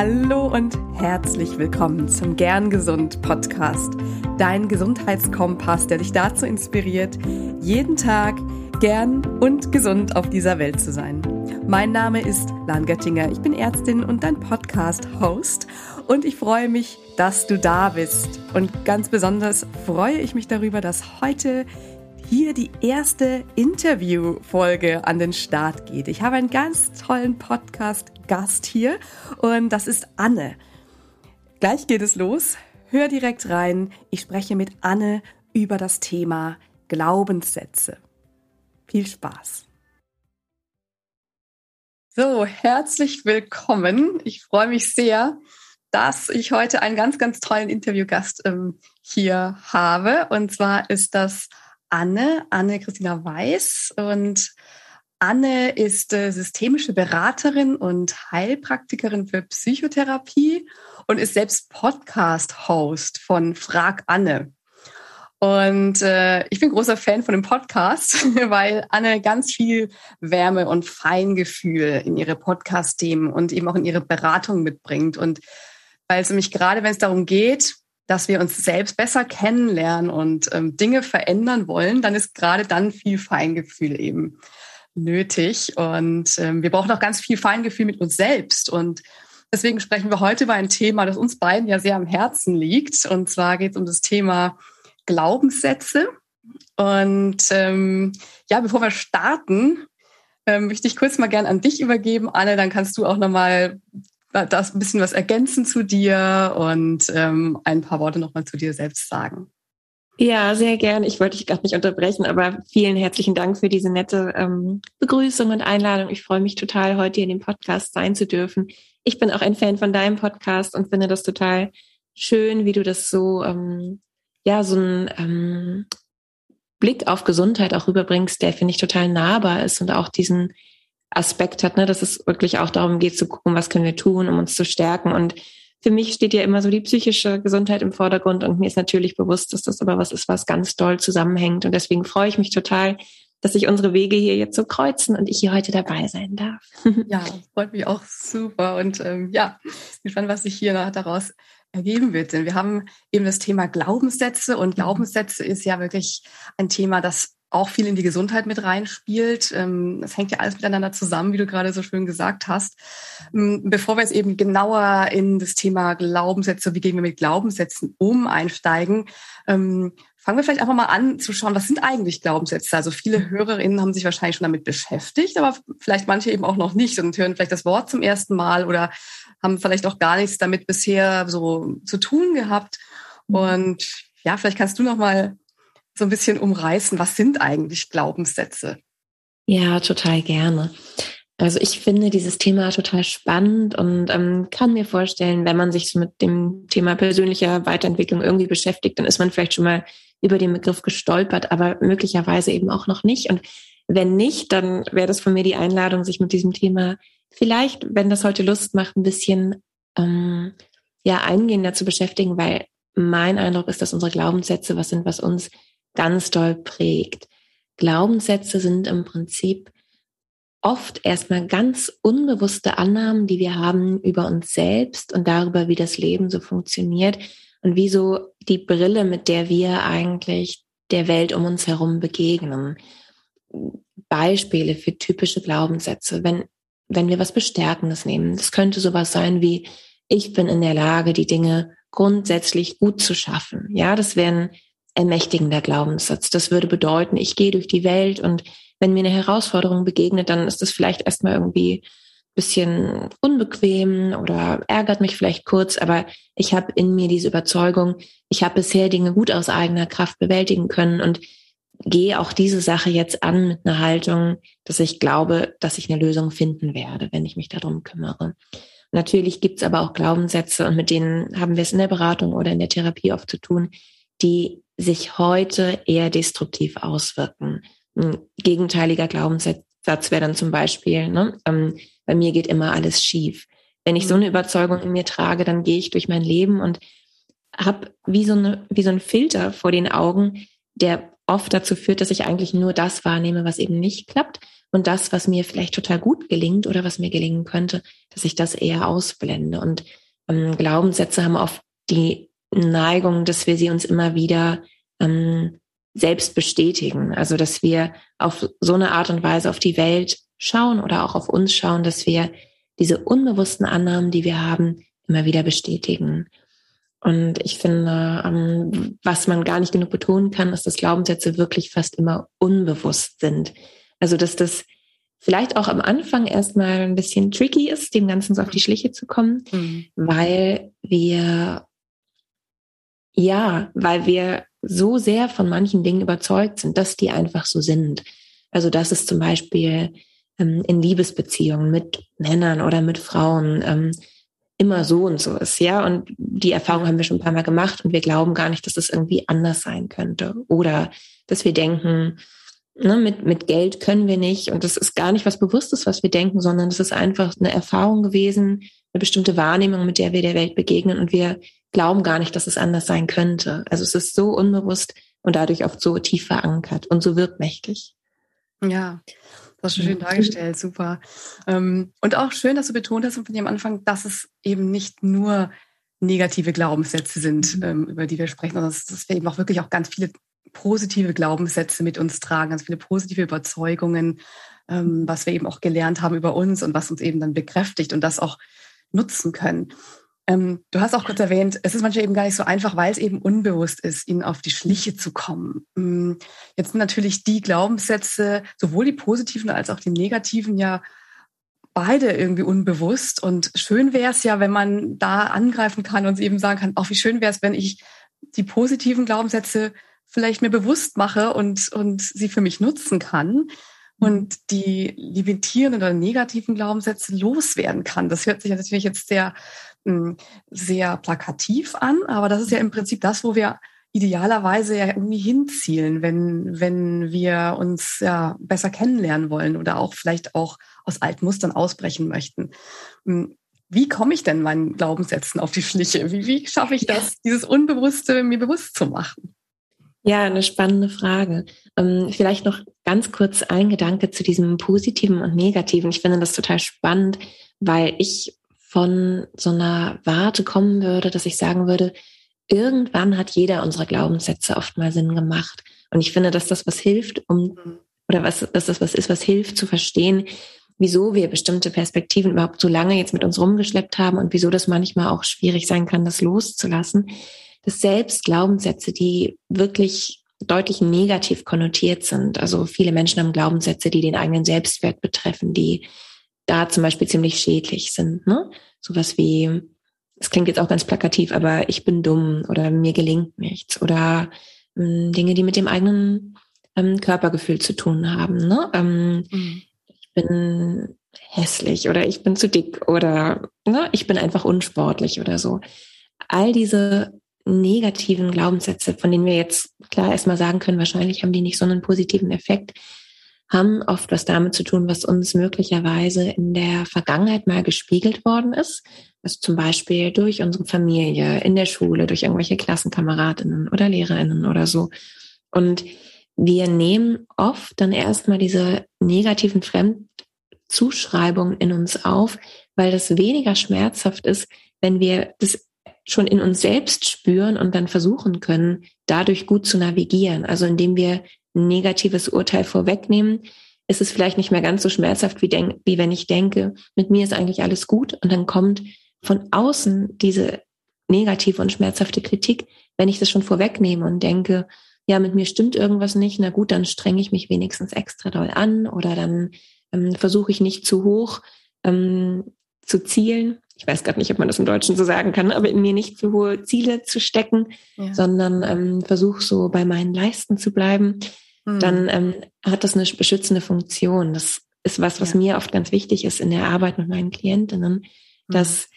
Hallo und herzlich willkommen zum Gern Gesund Podcast, dein Gesundheitskompass, der dich dazu inspiriert, jeden Tag gern und gesund auf dieser Welt zu sein. Mein Name ist Lan Göttinger, ich bin Ärztin und dein Podcast-Host und ich freue mich, dass du da bist. Und ganz besonders freue ich mich darüber, dass heute hier die erste Interview-Folge an den Start geht. Ich habe einen ganz tollen Podcast-Gast hier und das ist Anne. Gleich geht es los. Hör direkt rein. Ich spreche mit Anne über das Thema Glaubenssätze. Viel Spaß. So, herzlich willkommen. Ich freue mich sehr, dass ich heute einen ganz, ganz tollen Interviewgast ähm, hier habe. Und zwar ist das Anne, Anne-Christina Weiß. Und Anne ist äh, systemische Beraterin und Heilpraktikerin für Psychotherapie und ist selbst Podcast-Host von Frag Anne. Und äh, ich bin großer Fan von dem Podcast, weil Anne ganz viel Wärme und Feingefühl in ihre Podcast-Themen und eben auch in ihre Beratung mitbringt. Und weil es nämlich gerade, wenn es darum geht, dass wir uns selbst besser kennenlernen und ähm, Dinge verändern wollen, dann ist gerade dann viel Feingefühl eben nötig. Und ähm, wir brauchen auch ganz viel Feingefühl mit uns selbst. Und deswegen sprechen wir heute über ein Thema, das uns beiden ja sehr am Herzen liegt. Und zwar geht es um das Thema Glaubenssätze. Und ähm, ja, bevor wir starten, ähm, möchte ich kurz mal gern an dich übergeben, Anne. Dann kannst du auch nochmal das ein bisschen was ergänzen zu dir und ähm, ein paar Worte nochmal zu dir selbst sagen. Ja, sehr gern. Ich wollte dich gerade nicht unterbrechen, aber vielen herzlichen Dank für diese nette ähm, Begrüßung und Einladung. Ich freue mich total, heute hier in dem Podcast sein zu dürfen. Ich bin auch ein Fan von deinem Podcast und finde das total schön, wie du das so, ähm, ja, so ein ähm, Blick auf Gesundheit auch rüberbringst, der finde ich total nahbar ist und auch diesen Aspekt hat, ne, dass es wirklich auch darum geht zu gucken, was können wir tun, um uns zu stärken. Und für mich steht ja immer so die psychische Gesundheit im Vordergrund und mir ist natürlich bewusst, dass das aber was ist, was ganz doll zusammenhängt. Und deswegen freue ich mich total, dass sich unsere Wege hier jetzt so kreuzen und ich hier heute dabei sein darf. Ja, freut mich auch super. Und ähm, ja, gespannt, was sich hier daraus ergeben wird. Denn wir haben eben das Thema Glaubenssätze und mhm. Glaubenssätze ist ja wirklich ein Thema, das auch viel in die Gesundheit mit reinspielt. Ähm, das hängt ja alles miteinander zusammen, wie du gerade so schön gesagt hast. Ähm, bevor wir jetzt eben genauer in das Thema Glaubenssätze, wie gehen wir mit Glaubenssätzen um, einsteigen, ähm, fangen wir vielleicht einfach mal an zu schauen, was sind eigentlich Glaubenssätze? Also viele Hörerinnen haben sich wahrscheinlich schon damit beschäftigt, aber vielleicht manche eben auch noch nicht und hören vielleicht das Wort zum ersten Mal oder haben vielleicht auch gar nichts damit bisher so zu tun gehabt. Und ja, vielleicht kannst du noch mal so ein bisschen umreißen, was sind eigentlich Glaubenssätze? Ja, total gerne. Also ich finde dieses Thema total spannend und ähm, kann mir vorstellen, wenn man sich mit dem Thema persönlicher Weiterentwicklung irgendwie beschäftigt, dann ist man vielleicht schon mal über den Begriff gestolpert, aber möglicherweise eben auch noch nicht. Und wenn nicht, dann wäre das von mir die Einladung, sich mit diesem Thema vielleicht, wenn das heute Lust macht, ein bisschen ähm, ja eingehender zu beschäftigen, weil mein Eindruck ist, dass unsere Glaubenssätze was sind, was uns ganz doll prägt. Glaubenssätze sind im Prinzip oft erstmal ganz unbewusste Annahmen, die wir haben über uns selbst und darüber, wie das Leben so funktioniert und wie so die Brille, mit der wir eigentlich der Welt um uns herum begegnen. Beispiele für typische Glaubenssätze, wenn, wenn wir was Bestärkendes nehmen. Das könnte sowas sein wie, ich bin in der Lage, die Dinge grundsätzlich gut zu schaffen. Ja, das wären ermächtigender Glaubenssatz. Das würde bedeuten, ich gehe durch die Welt und wenn mir eine Herausforderung begegnet, dann ist das vielleicht erstmal irgendwie bisschen unbequem oder ärgert mich vielleicht kurz, aber ich habe in mir diese Überzeugung, ich habe bisher Dinge gut aus eigener Kraft bewältigen können und gehe auch diese Sache jetzt an mit einer Haltung, dass ich glaube, dass ich eine Lösung finden werde, wenn ich mich darum kümmere. Natürlich gibt's aber auch Glaubenssätze und mit denen haben wir es in der Beratung oder in der Therapie oft zu tun, die sich heute eher destruktiv auswirken. Ein gegenteiliger Glaubenssatz wäre dann zum Beispiel, ne, ähm, bei mir geht immer alles schief. Wenn ich so eine mhm. Überzeugung in mir trage, dann gehe ich durch mein Leben und habe wie so eine, wie so ein Filter vor den Augen, der oft dazu führt, dass ich eigentlich nur das wahrnehme, was eben nicht klappt und das, was mir vielleicht total gut gelingt oder was mir gelingen könnte, dass ich das eher ausblende. Und ähm, Glaubenssätze haben oft die Neigung, dass wir sie uns immer wieder ähm, selbst bestätigen. Also dass wir auf so eine Art und Weise auf die Welt schauen oder auch auf uns schauen, dass wir diese unbewussten Annahmen, die wir haben, immer wieder bestätigen. Und ich finde, ähm, was man gar nicht genug betonen kann, ist, dass Glaubenssätze wirklich fast immer unbewusst sind. Also, dass das vielleicht auch am Anfang erstmal ein bisschen tricky ist, dem Ganzen so auf die Schliche zu kommen, mhm. weil wir, ja, weil wir so sehr von manchen Dingen überzeugt sind, dass die einfach so sind. Also, dass es zum Beispiel ähm, in Liebesbeziehungen mit Männern oder mit Frauen ähm, immer so und so ist, ja. Und die Erfahrung haben wir schon ein paar Mal gemacht und wir glauben gar nicht, dass es irgendwie anders sein könnte. Oder dass wir denken, ne, mit, mit Geld können wir nicht. Und das ist gar nicht was Bewusstes, was wir denken, sondern es ist einfach eine Erfahrung gewesen, eine bestimmte Wahrnehmung, mit der wir der Welt begegnen. Und wir glauben gar nicht, dass es anders sein könnte. Also es ist so unbewusst und dadurch oft so tief verankert und so wirkmächtig. Ja, das ist schön dargestellt, super. Ähm, und auch schön, dass du betont hast von dir am Anfang, dass es eben nicht nur negative Glaubenssätze sind, mhm. ähm, über die wir sprechen, sondern dass wir eben auch wirklich auch ganz viele positive Glaubenssätze mit uns tragen, ganz viele positive Überzeugungen, ähm, was wir eben auch gelernt haben über uns und was uns eben dann bekräftigt und das auch nutzen können. Ähm, du hast auch kurz erwähnt, es ist manchmal eben gar nicht so einfach, weil es eben unbewusst ist, ihnen auf die Schliche zu kommen. Ähm, jetzt sind natürlich die Glaubenssätze, sowohl die positiven als auch die negativen, ja beide irgendwie unbewusst. Und schön wäre es ja, wenn man da angreifen kann und eben sagen kann, auch wie schön wäre es, wenn ich die positiven Glaubenssätze vielleicht mir bewusst mache und, und sie für mich nutzen kann und die limitierenden oder negativen Glaubenssätze loswerden kann. Das hört sich natürlich jetzt sehr sehr plakativ an, aber das ist ja im Prinzip das, wo wir idealerweise ja irgendwie hinzielen, wenn, wenn wir uns ja besser kennenlernen wollen oder auch vielleicht auch aus alten Mustern ausbrechen möchten. Wie komme ich denn meinen Glaubenssätzen auf die Schliche? Wie, wie schaffe ich das, dieses Unbewusste mir bewusst zu machen? Ja, eine spannende Frage. Ähm, vielleicht noch ganz kurz ein Gedanke zu diesem Positiven und Negativen. Ich finde das total spannend, weil ich von so einer Warte kommen würde, dass ich sagen würde, irgendwann hat jeder unserer Glaubenssätze oft mal Sinn gemacht. Und ich finde, dass das was hilft, um, oder was, dass das was ist, was hilft zu verstehen, wieso wir bestimmte Perspektiven überhaupt so lange jetzt mit uns rumgeschleppt haben und wieso das manchmal auch schwierig sein kann, das loszulassen. Dass selbst Glaubenssätze, die wirklich deutlich negativ konnotiert sind, also viele Menschen haben Glaubenssätze, die den eigenen Selbstwert betreffen, die da zum Beispiel ziemlich schädlich sind. Ne? Sowas wie, es klingt jetzt auch ganz plakativ, aber ich bin dumm oder mir gelingt nichts oder ähm, Dinge, die mit dem eigenen ähm, Körpergefühl zu tun haben. Ne? Ähm, mhm. Ich bin hässlich oder ich bin zu dick oder ne, ich bin einfach unsportlich oder so. All diese negativen Glaubenssätze, von denen wir jetzt klar erstmal sagen können, wahrscheinlich haben die nicht so einen positiven Effekt, haben oft was damit zu tun, was uns möglicherweise in der Vergangenheit mal gespiegelt worden ist. Also zum Beispiel durch unsere Familie, in der Schule, durch irgendwelche Klassenkameradinnen oder Lehrerinnen oder so. Und wir nehmen oft dann erstmal diese negativen Fremdzuschreibungen in uns auf, weil das weniger schmerzhaft ist, wenn wir das schon in uns selbst spüren und dann versuchen können, dadurch gut zu navigieren. Also indem wir negatives Urteil vorwegnehmen, ist es vielleicht nicht mehr ganz so schmerzhaft, wie, denk, wie wenn ich denke, mit mir ist eigentlich alles gut und dann kommt von außen diese negative und schmerzhafte Kritik, wenn ich das schon vorwegnehme und denke, ja, mit mir stimmt irgendwas nicht, na gut, dann strenge ich mich wenigstens extra doll an oder dann ähm, versuche ich nicht zu hoch ähm, zu zielen. Ich weiß gerade nicht, ob man das im Deutschen so sagen kann, aber in mir nicht zu hohe Ziele zu stecken, ja. sondern ähm, versuche so bei meinen Leisten zu bleiben mhm. dann ähm, hat das eine beschützende Funktion. Das ist was, was ja. mir oft ganz wichtig ist in der Arbeit mit meinen Klientinnen, mhm. dass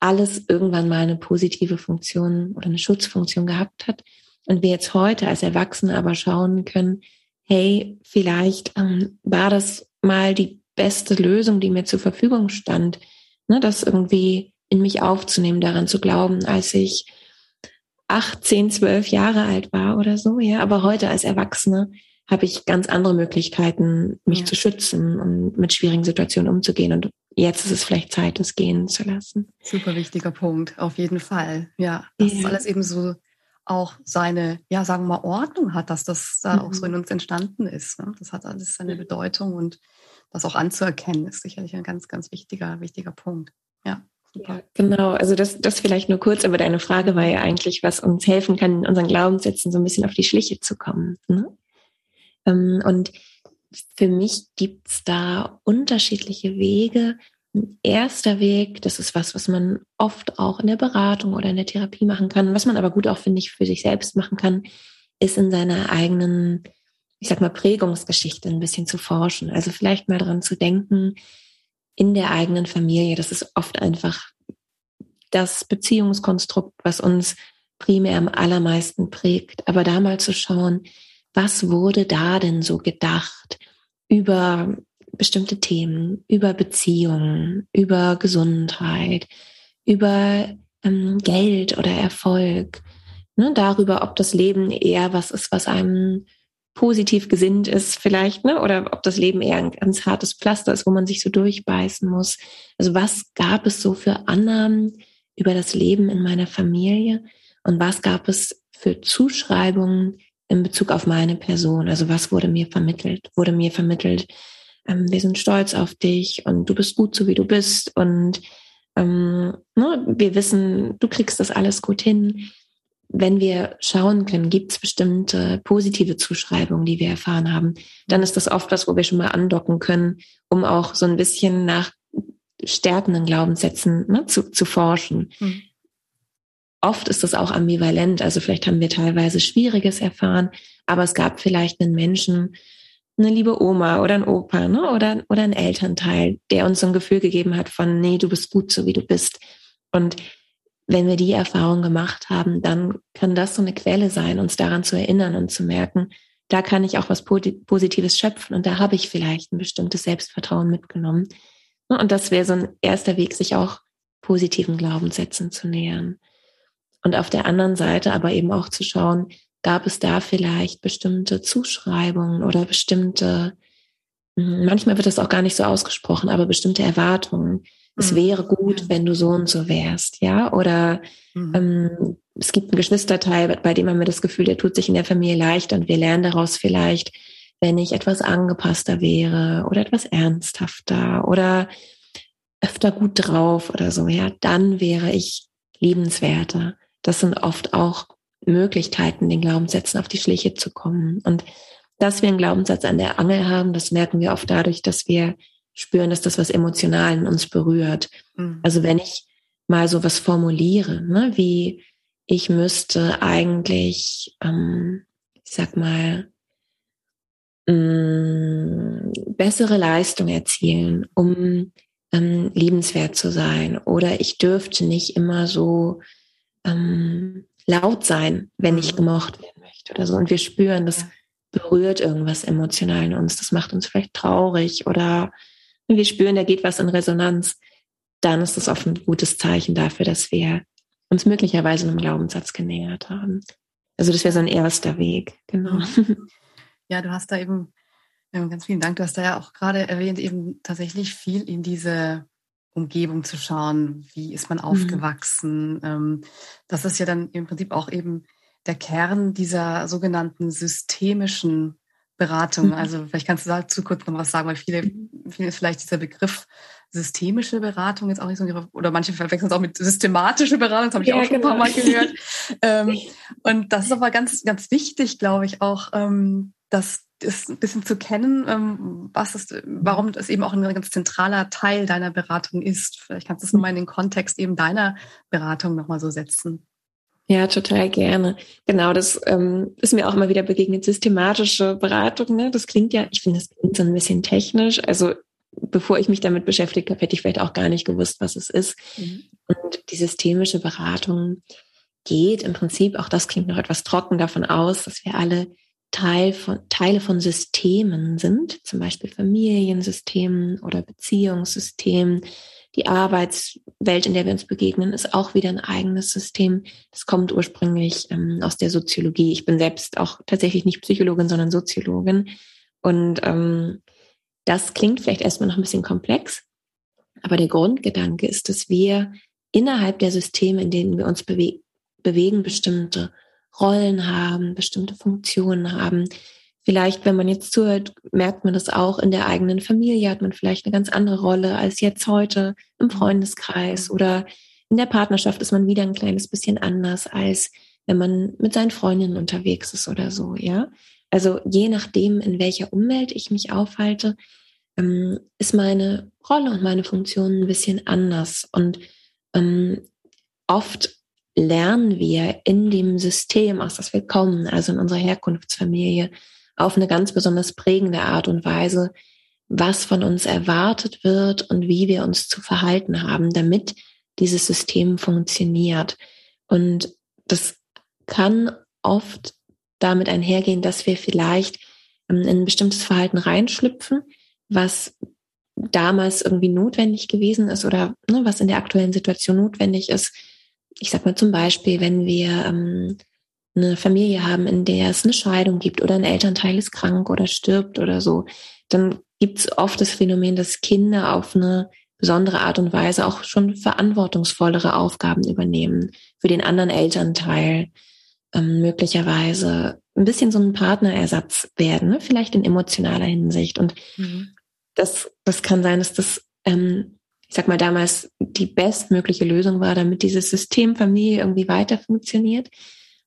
alles irgendwann mal eine positive Funktion oder eine Schutzfunktion gehabt hat. Und wir jetzt heute als Erwachsene aber schauen können, hey, vielleicht ähm, war das mal die beste Lösung, die mir zur Verfügung stand, ne, das irgendwie in mich aufzunehmen, daran zu glauben, als ich acht, zehn, zwölf Jahre alt war oder so, ja. Aber heute als Erwachsene habe ich ganz andere Möglichkeiten, mich ja. zu schützen und mit schwierigen Situationen umzugehen. Und jetzt ist es vielleicht Zeit, es gehen zu lassen. Super wichtiger Punkt, auf jeden Fall. Ja, dass ja. alles eben so auch seine, ja, sagen wir mal, Ordnung hat, dass das da mhm. auch so in uns entstanden ist. Ne? Das hat alles seine Bedeutung und das auch anzuerkennen, ist sicherlich ein ganz, ganz wichtiger, wichtiger Punkt. Ja. Ja, genau. Also das, das vielleicht nur kurz, aber deine Frage war ja eigentlich, was uns helfen kann, in unseren Glaubenssätzen so ein bisschen auf die Schliche zu kommen. Ne? Ähm, und für mich gibt's da unterschiedliche Wege. Ein erster Weg, das ist was, was man oft auch in der Beratung oder in der Therapie machen kann, was man aber gut auch, finde ich, für sich selbst machen kann, ist in seiner eigenen, ich sag mal, Prägungsgeschichte ein bisschen zu forschen. Also vielleicht mal dran zu denken, in der eigenen Familie. Das ist oft einfach das Beziehungskonstrukt, was uns primär am allermeisten prägt. Aber da mal zu schauen, was wurde da denn so gedacht über bestimmte Themen, über Beziehungen, über Gesundheit, über ähm, Geld oder Erfolg, ne, darüber, ob das Leben eher was ist, was einem positiv gesinnt ist vielleicht, ne? oder ob das Leben eher ein ganz hartes Pflaster ist, wo man sich so durchbeißen muss. Also was gab es so für Annahmen über das Leben in meiner Familie und was gab es für Zuschreibungen in Bezug auf meine Person? Also was wurde mir vermittelt? Wurde mir vermittelt, ähm, wir sind stolz auf dich und du bist gut so wie du bist und ähm, ne, wir wissen, du kriegst das alles gut hin wenn wir schauen können, gibt es bestimmte positive Zuschreibungen, die wir erfahren haben, dann ist das oft was, wo wir schon mal andocken können, um auch so ein bisschen nach stärkenden Glaubenssätzen ne, zu, zu forschen. Mhm. Oft ist das auch ambivalent, also vielleicht haben wir teilweise Schwieriges erfahren, aber es gab vielleicht einen Menschen, eine liebe Oma oder ein Opa ne, oder, oder ein Elternteil, der uns so ein Gefühl gegeben hat von, nee, du bist gut so, wie du bist. Und wenn wir die Erfahrung gemacht haben, dann kann das so eine Quelle sein, uns daran zu erinnern und zu merken, da kann ich auch was Positives schöpfen und da habe ich vielleicht ein bestimmtes Selbstvertrauen mitgenommen. Und das wäre so ein erster Weg, sich auch positiven Glaubenssätzen zu nähern. Und auf der anderen Seite aber eben auch zu schauen, gab es da vielleicht bestimmte Zuschreibungen oder bestimmte, hm, manchmal wird das auch gar nicht so ausgesprochen, aber bestimmte Erwartungen, es mhm. wäre gut, wenn du so und so wärst, ja, oder mhm. ähm, es gibt einen Geschwisterteil, bei dem man mir das Gefühl, der tut sich in der Familie leicht und wir lernen daraus vielleicht, wenn ich etwas angepasster wäre oder etwas ernsthafter oder öfter gut drauf oder so, ja, dann wäre ich liebenswerter. Das sind oft auch Möglichkeiten, den Glaubenssätzen auf die Schliche zu kommen. Und dass wir einen Glaubenssatz an der Angel haben, das merken wir oft dadurch, dass wir spüren, dass das was emotional in uns berührt. Mhm. Also wenn ich mal so was formuliere, ne, wie ich müsste eigentlich, ähm, ich sag mal, mh, mm, bessere Leistung erzielen, um ähm, liebenswert zu sein. Oder ich dürfte nicht immer so ähm, laut sein, wenn ich mhm. gemocht werden möchte oder so. Und wir spüren, das berührt irgendwas emotional in uns. Das macht uns vielleicht traurig oder und wir spüren, da geht was in Resonanz, dann ist das oft ein gutes Zeichen dafür, dass wir uns möglicherweise einem Glaubenssatz genähert haben. Also das wäre so ein erster Weg, genau. Ja, du hast da eben, ganz vielen Dank, du hast da ja auch gerade erwähnt, eben tatsächlich viel in diese Umgebung zu schauen, wie ist man mhm. aufgewachsen. Mhm. Das ist ja dann im Prinzip auch eben der Kern dieser sogenannten systemischen Beratung. Mhm. Also vielleicht kannst du dazu kurz noch was sagen, weil viele, viele ist vielleicht dieser Begriff systemische Beratung jetzt auch nicht so, oder manche verwechseln es auch mit systematische Beratung, das habe ich ja, auch schon genau. ein paar Mal gehört. ähm, und das ist aber ganz, ganz wichtig, glaube ich, auch, ähm, das ist ein bisschen zu kennen, ähm, was ist, warum das eben auch ein ganz zentraler Teil deiner Beratung ist. Vielleicht kannst du es nochmal in den Kontext eben deiner Beratung nochmal so setzen. Ja, total gerne. Genau, das ähm, ist mir auch immer wieder begegnet. Systematische Beratung, ne? Das klingt ja, ich finde, das klingt so ein bisschen technisch. Also bevor ich mich damit beschäftigt habe, hätte ich vielleicht auch gar nicht gewusst, was es ist. Mhm. Und die systemische Beratung geht im Prinzip, auch das klingt noch etwas trocken davon aus, dass wir alle Teil von, Teile von Systemen sind, zum Beispiel Familiensystemen oder Beziehungssystemen, Die Arbeitswelt, in der wir uns begegnen, ist auch wieder ein eigenes System. Das kommt ursprünglich ähm, aus der Soziologie. Ich bin selbst auch tatsächlich nicht Psychologin, sondern Soziologin. Und ähm, das klingt vielleicht erstmal noch ein bisschen komplex, aber der Grundgedanke ist, dass wir innerhalb der Systeme, in denen wir uns bewe bewegen, bestimmte Rollen haben, bestimmte Funktionen haben. Vielleicht, wenn man jetzt zuhört, merkt man das auch in der eigenen Familie, hat man vielleicht eine ganz andere Rolle als jetzt heute im Freundeskreis oder in der Partnerschaft ist man wieder ein kleines bisschen anders als wenn man mit seinen Freundinnen unterwegs ist oder so, ja. Also je nachdem, in welcher Umwelt ich mich aufhalte, ähm, ist meine Rolle und meine Funktion ein bisschen anders. Und ähm, oft lernen wir in dem System, aus das wir kommen, also in unserer Herkunftsfamilie, auf eine ganz besonders prägende Art und Weise, was von uns erwartet wird und wie wir uns zu verhalten haben, damit dieses System funktioniert. Und das kann oft damit einhergehen, dass wir vielleicht ähm, in ein bestimmtes Verhalten reinschlüpfen, was damals irgendwie notwendig gewesen ist oder ne, was in der aktuellen Situation notwendig ist, ich sag mal zum Beispiel, wenn wir ähm, eine Familie haben, in der es eine Scheidung gibt oder ein Elternteil ist krank oder stirbt oder so, dann gibt es oft das Phänomen, dass Kinder auf eine besondere Art und Weise auch schon verantwortungsvollere Aufgaben übernehmen für den anderen Elternteil, ähm, möglicherweise ein bisschen so ein Partnerersatz werden, ne? vielleicht in emotionaler Hinsicht. Und mhm. das, das kann sein, dass das ähm, ich sag mal, damals die bestmögliche Lösung war, damit dieses System Familie irgendwie weiter funktioniert.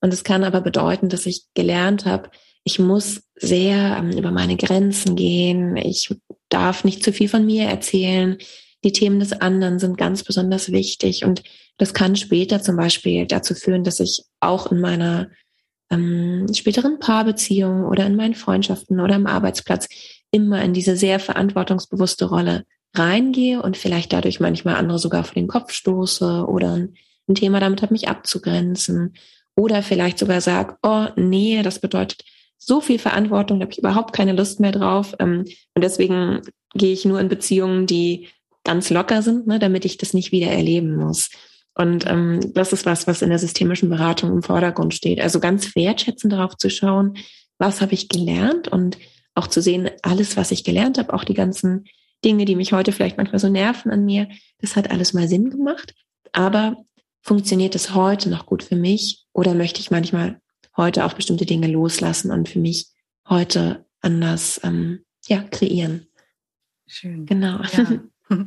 Und es kann aber bedeuten, dass ich gelernt habe, ich muss sehr ähm, über meine Grenzen gehen. Ich darf nicht zu viel von mir erzählen. Die Themen des anderen sind ganz besonders wichtig. Und das kann später zum Beispiel dazu führen, dass ich auch in meiner ähm, späteren Paarbeziehung oder in meinen Freundschaften oder am Arbeitsplatz immer in diese sehr verantwortungsbewusste Rolle reingehe und vielleicht dadurch manchmal andere sogar vor den Kopf stoße oder ein Thema damit habe, mich abzugrenzen oder vielleicht sogar sage, oh nee, das bedeutet so viel Verantwortung, da habe ich überhaupt keine Lust mehr drauf ähm, und deswegen gehe ich nur in Beziehungen, die ganz locker sind, ne, damit ich das nicht wieder erleben muss. Und ähm, das ist was, was in der systemischen Beratung im Vordergrund steht. Also ganz wertschätzend darauf zu schauen, was habe ich gelernt und auch zu sehen, alles, was ich gelernt habe, auch die ganzen Dinge, die mich heute vielleicht manchmal so nerven an mir, das hat alles mal Sinn gemacht. Aber funktioniert es heute noch gut für mich oder möchte ich manchmal heute auch bestimmte Dinge loslassen und für mich heute anders ähm, ja, kreieren? Schön. Genau. Ja.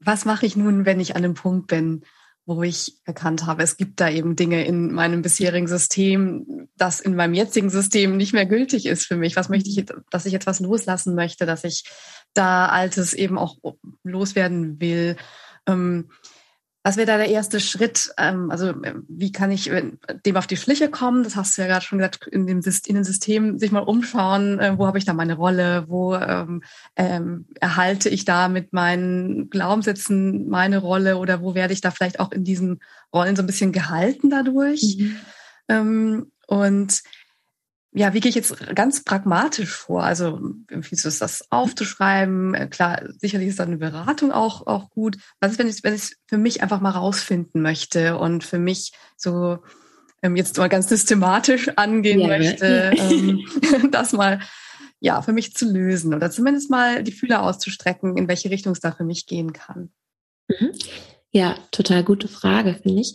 Was mache ich nun, wenn ich an einem Punkt bin, wo ich erkannt habe, es gibt da eben Dinge in meinem bisherigen System, das in meinem jetzigen System nicht mehr gültig ist für mich. Was möchte ich, dass ich etwas loslassen möchte, dass ich da Altes eben auch loswerden will. Ähm, was wäre da der erste Schritt? Ähm, also wie kann ich äh, dem auf die Schliche kommen? Das hast du ja gerade schon gesagt, in dem in den Systemen sich mal umschauen, äh, wo habe ich da meine Rolle, wo ähm, ähm, erhalte ich da mit meinen Glaubenssätzen meine Rolle oder wo werde ich da vielleicht auch in diesen Rollen so ein bisschen gehalten dadurch? Mhm. Ähm, und ja, wie gehe ich jetzt ganz pragmatisch vor? Also empfiehlst du es, das aufzuschreiben? Äh, klar, sicherlich ist dann eine Beratung auch, auch gut. Was ist, wenn ich wenn ich es für mich einfach mal rausfinden möchte und für mich so ähm, jetzt mal ganz systematisch angehen ja. möchte, ähm, das mal ja für mich zu lösen oder zumindest mal die Fühler auszustrecken, in welche Richtung es da für mich gehen kann? Mhm. Ja, total gute Frage, finde ich.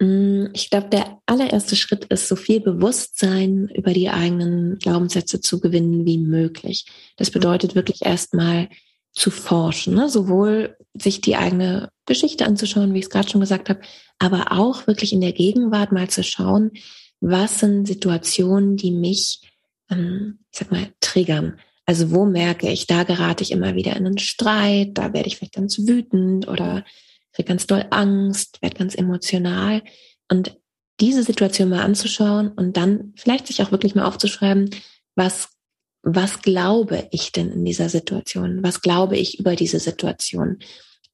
Mm, ich glaube, der allererste Schritt ist, so viel Bewusstsein über die eigenen Glaubenssätze zu gewinnen wie möglich. Das bedeutet wirklich erstmal zu forschen, ne? sowohl sich die eigene Geschichte anzuschauen, wie ich es gerade schon gesagt habe, aber auch wirklich in der Gegenwart mal zu schauen, was sind Situationen, die mich, ähm, ich sag mal, triggern. Also wo merke ich, da gerate ich immer wieder in einen Streit, da werde ich vielleicht ganz wütend oder kriege ganz doll Angst, werde ganz emotional. Und diese Situation mal anzuschauen und dann vielleicht sich auch wirklich mal aufzuschreiben, was, was glaube ich denn in dieser Situation? Was glaube ich über diese Situation?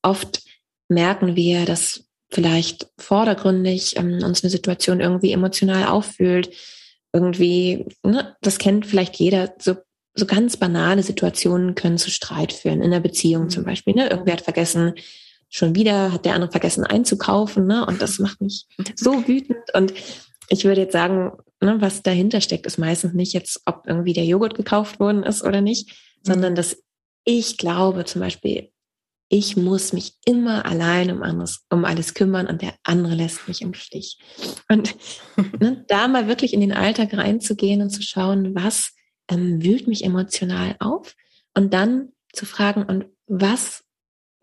Oft merken wir, dass vielleicht vordergründig ähm, uns eine Situation irgendwie emotional auffühlt. Irgendwie, ne, das kennt vielleicht jeder, so, so ganz banale Situationen können zu Streit führen, in einer Beziehung zum mhm. Beispiel. Ne? Irgendwer hat vergessen, schon wieder hat der andere vergessen einzukaufen, ne? Und das macht mich so wütend. Und ich würde jetzt sagen, ne, was dahinter steckt, ist meistens nicht jetzt, ob irgendwie der Joghurt gekauft worden ist oder nicht, mhm. sondern dass ich glaube zum Beispiel, ich muss mich immer allein um alles, um alles kümmern und der andere lässt mich im Stich. Und ne, da mal wirklich in den Alltag reinzugehen und zu schauen, was ähm, wühlt mich emotional auf und dann zu fragen, und was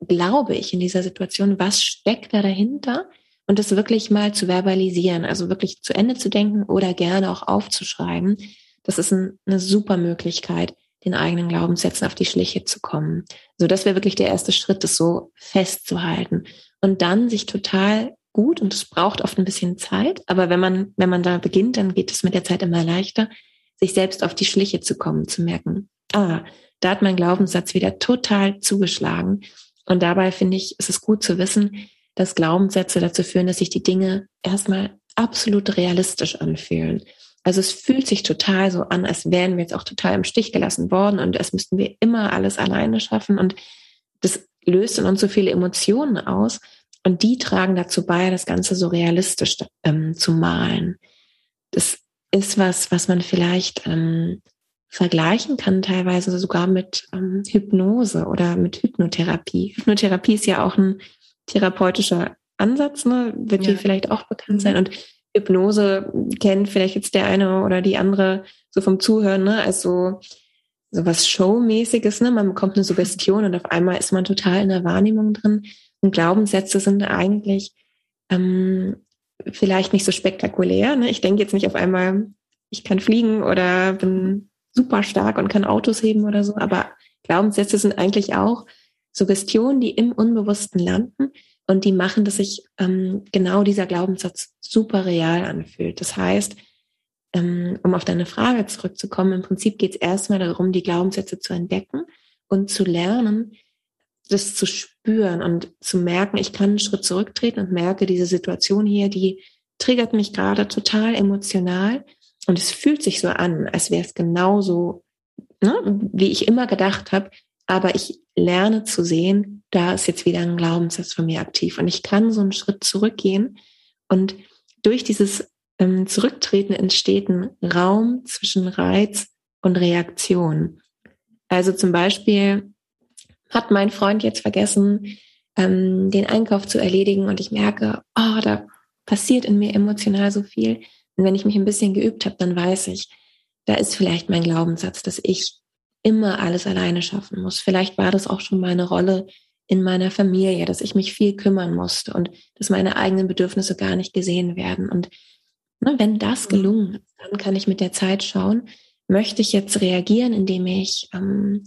glaube ich in dieser Situation, was steckt da dahinter? Und das wirklich mal zu verbalisieren, also wirklich zu Ende zu denken oder gerne auch aufzuschreiben. Das ist ein, eine super Möglichkeit, den eigenen Glaubenssätzen auf die Schliche zu kommen. So, das wäre wirklich der erste Schritt, das so festzuhalten. Und dann sich total gut, und es braucht oft ein bisschen Zeit, aber wenn man, wenn man da beginnt, dann geht es mit der Zeit immer leichter, sich selbst auf die Schliche zu kommen, zu merken, ah, da hat mein Glaubenssatz wieder total zugeschlagen. Und dabei finde ich, ist es gut zu wissen, dass Glaubenssätze dazu führen, dass sich die Dinge erstmal absolut realistisch anfühlen. Also es fühlt sich total so an, als wären wir jetzt auch total im Stich gelassen worden und es müssten wir immer alles alleine schaffen. Und das löst in uns so viele Emotionen aus. Und die tragen dazu bei, das Ganze so realistisch ähm, zu malen. Das ist was, was man vielleicht ähm, vergleichen kann, teilweise sogar mit ähm, Hypnose oder mit Hypnotherapie. Hypnotherapie ist ja auch ein therapeutischer Ansatz, ne? wird ja. dir vielleicht auch bekannt sein. Und Hypnose kennt vielleicht jetzt der eine oder die andere so vom Zuhören, ne? Also so was Showmäßiges, ne? Man bekommt eine Suggestion und auf einmal ist man total in der Wahrnehmung drin. Und Glaubenssätze sind eigentlich ähm, vielleicht nicht so spektakulär. Ne? Ich denke jetzt nicht auf einmal, ich kann fliegen oder bin super stark und kann Autos heben oder so, aber Glaubenssätze sind eigentlich auch Suggestionen, die im Unbewussten landen und die machen, dass sich ähm, genau dieser Glaubenssatz super real anfühlt. Das heißt, ähm, um auf deine Frage zurückzukommen, im Prinzip geht es erstmal darum, die Glaubenssätze zu entdecken und zu lernen, das zu spüren und zu merken, ich kann einen Schritt zurücktreten und merke, diese Situation hier, die triggert mich gerade total emotional und es fühlt sich so an, als wäre es genauso, ne, wie ich immer gedacht habe. Aber ich lerne zu sehen, da ist jetzt wieder ein Glaubenssatz von mir aktiv. Und ich kann so einen Schritt zurückgehen. Und durch dieses ähm, Zurücktreten entsteht ein Raum zwischen Reiz und Reaktion. Also zum Beispiel hat mein Freund jetzt vergessen, ähm, den Einkauf zu erledigen und ich merke, oh, da passiert in mir emotional so viel. Und wenn ich mich ein bisschen geübt habe, dann weiß ich, da ist vielleicht mein Glaubenssatz, dass ich immer alles alleine schaffen muss. Vielleicht war das auch schon meine Rolle in meiner Familie, dass ich mich viel kümmern musste und dass meine eigenen Bedürfnisse gar nicht gesehen werden. Und ne, wenn das gelungen ist, dann kann ich mit der Zeit schauen, möchte ich jetzt reagieren, indem ich, ähm,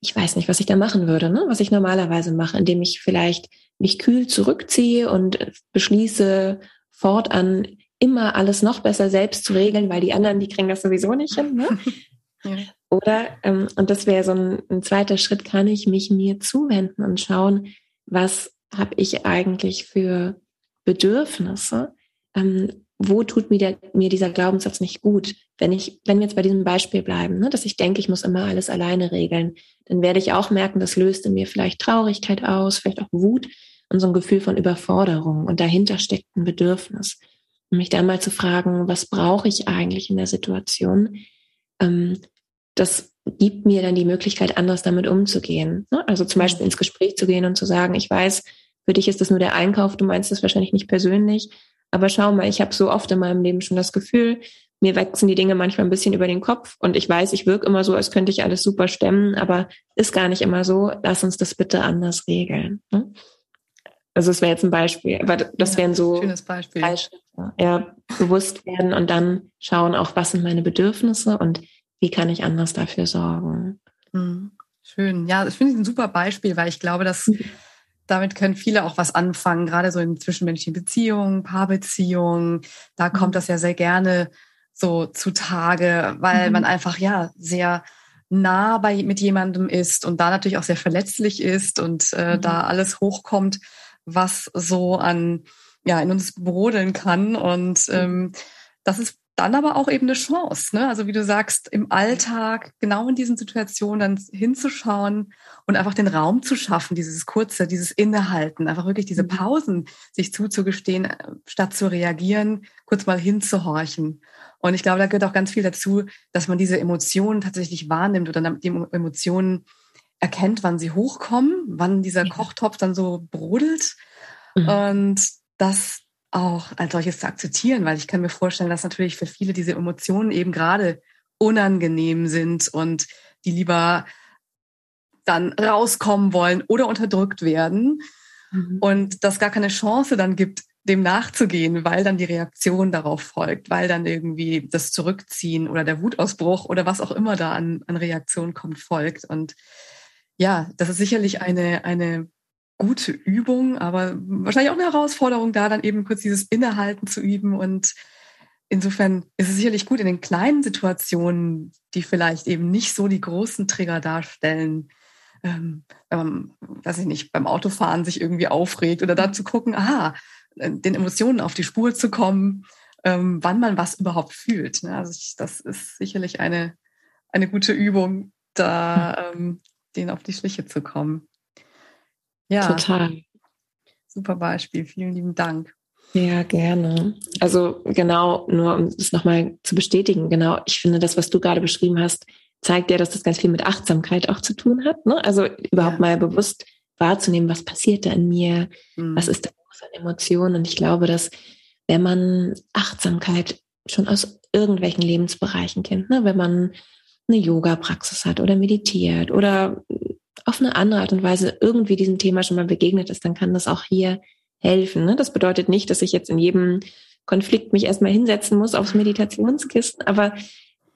ich weiß nicht, was ich da machen würde, ne? was ich normalerweise mache, indem ich vielleicht mich kühl zurückziehe und beschließe, fortan immer alles noch besser selbst zu regeln, weil die anderen, die kriegen das sowieso nicht hin. Ne? ja. Oder, ähm, und das wäre so ein, ein, zweiter Schritt, kann ich mich mir zuwenden und schauen, was habe ich eigentlich für Bedürfnisse? Ähm, wo tut mir, der, mir dieser Glaubenssatz nicht gut? Wenn ich, wenn wir jetzt bei diesem Beispiel bleiben, ne, dass ich denke, ich muss immer alles alleine regeln, dann werde ich auch merken, das löst in mir vielleicht Traurigkeit aus, vielleicht auch Wut und so ein Gefühl von Überforderung. Und dahinter steckt ein Bedürfnis mich dann mal zu fragen, was brauche ich eigentlich in der Situation? Ähm, das gibt mir dann die Möglichkeit, anders damit umzugehen. Ne? Also zum Beispiel ins Gespräch zu gehen und zu sagen, ich weiß, für dich ist das nur der Einkauf, du meinst das wahrscheinlich nicht persönlich, aber schau mal, ich habe so oft in meinem Leben schon das Gefühl, mir wachsen die Dinge manchmal ein bisschen über den Kopf und ich weiß, ich wirke immer so, als könnte ich alles super stemmen, aber ist gar nicht immer so. Lass uns das bitte anders regeln. Ne? Also es wäre jetzt ein Beispiel, aber das wären so schönes Beispiel. drei Schritte. Ja, bewusst werden und dann schauen auch, was sind meine Bedürfnisse und wie kann ich anders dafür sorgen. Mhm. Schön. Ja, das finde ich ein super Beispiel, weil ich glaube, dass mhm. damit können viele auch was anfangen, gerade so in zwischenmenschlichen Beziehungen, Paarbeziehungen. Da kommt mhm. das ja sehr gerne so zutage, weil mhm. man einfach ja sehr nah bei mit jemandem ist und da natürlich auch sehr verletzlich ist und äh, da alles hochkommt was so an ja in uns brodeln kann. Und mhm. ähm, das ist dann aber auch eben eine Chance. Ne? Also wie du sagst, im Alltag genau in diesen Situationen dann hinzuschauen und einfach den Raum zu schaffen, dieses kurze, dieses Innehalten, einfach wirklich diese mhm. Pausen sich zuzugestehen, äh, statt zu reagieren, kurz mal hinzuhorchen. Und ich glaube, da gehört auch ganz viel dazu, dass man diese Emotionen tatsächlich wahrnimmt oder die Emotionen erkennt, wann sie hochkommen, wann dieser Kochtopf dann so brodelt. Mhm. Und das auch als solches zu akzeptieren, weil ich kann mir vorstellen, dass natürlich für viele diese Emotionen eben gerade unangenehm sind und die lieber dann rauskommen wollen oder unterdrückt werden mhm. und das gar keine Chance dann gibt, dem nachzugehen, weil dann die Reaktion darauf folgt, weil dann irgendwie das Zurückziehen oder der Wutausbruch oder was auch immer da an, an Reaktion kommt, folgt. Und ja, das ist sicherlich eine, eine gute Übung, aber wahrscheinlich auch eine Herausforderung, da dann eben kurz dieses Innehalten zu üben. Und insofern ist es sicherlich gut in den kleinen Situationen, die vielleicht eben nicht so die großen Trigger darstellen, ähm, wenn man, weiß ich nicht, beim Autofahren sich irgendwie aufregt oder da zu gucken, aha, den Emotionen auf die Spur zu kommen, ähm, wann man was überhaupt fühlt. Ne? Also ich, das ist sicherlich eine, eine gute Übung, da ähm, denen auf die Schliche zu kommen. Ja. Total. Super Beispiel. Vielen lieben Dank. Ja, gerne. Also genau, nur um es nochmal zu bestätigen, genau, ich finde, das, was du gerade beschrieben hast, zeigt ja, dass das ganz viel mit Achtsamkeit auch zu tun hat. Ne? Also überhaupt ja. mal bewusst wahrzunehmen, was passiert da in mir, mhm. was ist da für eine Emotion. Und ich glaube, dass wenn man Achtsamkeit schon aus irgendwelchen Lebensbereichen kennt, ne? wenn man eine Yoga-Praxis hat oder meditiert oder auf eine andere Art und Weise irgendwie diesem Thema schon mal begegnet ist, dann kann das auch hier helfen. Ne? Das bedeutet nicht, dass ich jetzt in jedem Konflikt mich erstmal hinsetzen muss aufs Meditationskissen, aber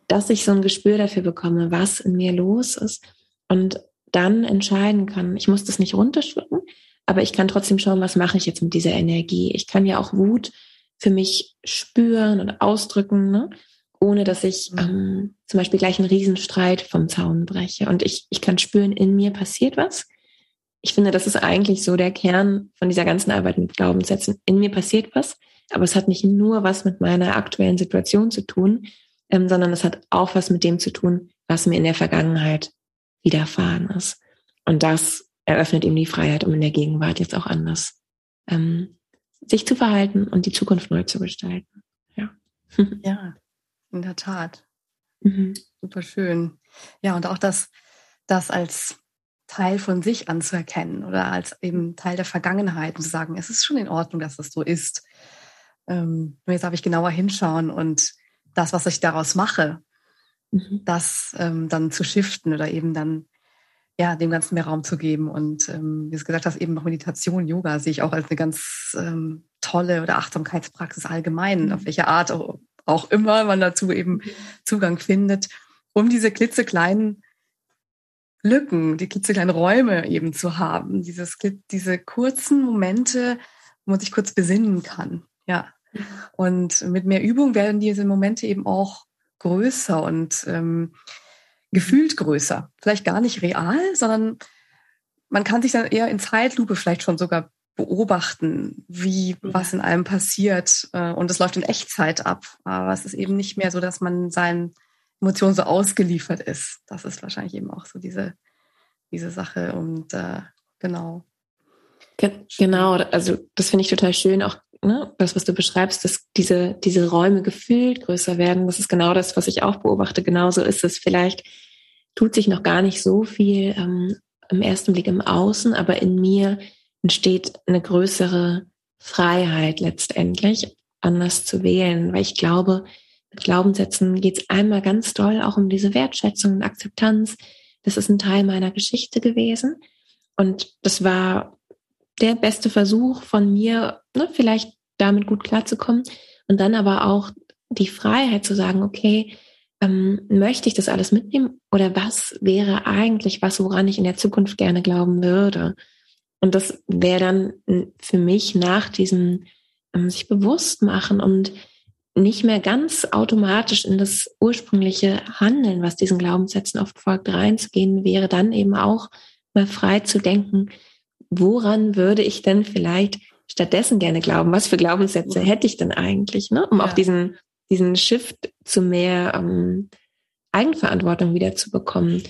dass ich so ein Gespür dafür bekomme, was in mir los ist und dann entscheiden kann, ich muss das nicht runterschlucken, aber ich kann trotzdem schauen, was mache ich jetzt mit dieser Energie. Ich kann ja auch Wut für mich spüren und ausdrücken. Ne? Ohne dass ich mhm. ähm, zum Beispiel gleich einen Riesenstreit vom Zaun breche. Und ich, ich kann spüren, in mir passiert was. Ich finde, das ist eigentlich so der Kern von dieser ganzen Arbeit mit Glaubenssätzen. In mir passiert was, aber es hat nicht nur was mit meiner aktuellen Situation zu tun, ähm, sondern es hat auch was mit dem zu tun, was mir in der Vergangenheit widerfahren ist. Und das eröffnet ihm die Freiheit, um in der Gegenwart jetzt auch anders ähm, sich zu verhalten und die Zukunft neu zu gestalten. Ja. Ja, in der Tat. Mhm. Super schön. Ja, und auch das, das als Teil von sich anzuerkennen oder als eben Teil der Vergangenheit und zu sagen, es ist schon in Ordnung, dass es so ist. Ähm, jetzt darf ich genauer hinschauen und das, was ich daraus mache, mhm. das ähm, dann zu shiften oder eben dann ja dem Ganzen mehr Raum zu geben. Und ähm, wie du gesagt hast, eben noch Meditation, Yoga sehe ich auch als eine ganz ähm, tolle oder Achtsamkeitspraxis allgemein, mhm. auf welche Art auch immer man dazu eben. Zugang findet, um diese klitzekleinen Lücken, die klitzekleinen Räume eben zu haben, dieses, diese kurzen Momente, wo man sich kurz besinnen kann. Ja. Und mit mehr Übung werden diese Momente eben auch größer und ähm, gefühlt größer. Vielleicht gar nicht real, sondern man kann sich dann eher in Zeitlupe vielleicht schon sogar beobachten, wie mhm. was in einem passiert. Äh, und es läuft in Echtzeit ab. Aber es ist eben nicht mehr so, dass man seinen Emotionen so ausgeliefert ist. Das ist wahrscheinlich eben auch so diese, diese Sache. Und äh, genau. Genau, also das finde ich total schön, auch ne, das, was du beschreibst, dass diese, diese Räume gefühlt größer werden. Das ist genau das, was ich auch beobachte. Genauso ist es. Vielleicht tut sich noch gar nicht so viel ähm, im ersten Blick im Außen, aber in mir entsteht eine größere Freiheit letztendlich, anders zu wählen, weil ich glaube, mit Glaubenssätzen geht es einmal ganz doll auch um diese Wertschätzung und Akzeptanz. Das ist ein Teil meiner Geschichte gewesen und das war der beste Versuch von mir, ne, vielleicht damit gut klarzukommen und dann aber auch die Freiheit zu sagen, okay, ähm, möchte ich das alles mitnehmen oder was wäre eigentlich was, woran ich in der Zukunft gerne glauben würde? Und das wäre dann für mich nach diesem ähm, sich bewusst machen und nicht mehr ganz automatisch in das ursprüngliche Handeln, was diesen Glaubenssätzen oft folgt, reinzugehen, wäre dann eben auch mal frei zu denken, woran würde ich denn vielleicht stattdessen gerne glauben? Was für Glaubenssätze hätte ich denn eigentlich, ne? um ja. auch diesen diesen Shift zu mehr ähm, Eigenverantwortung wieder zu bekommen,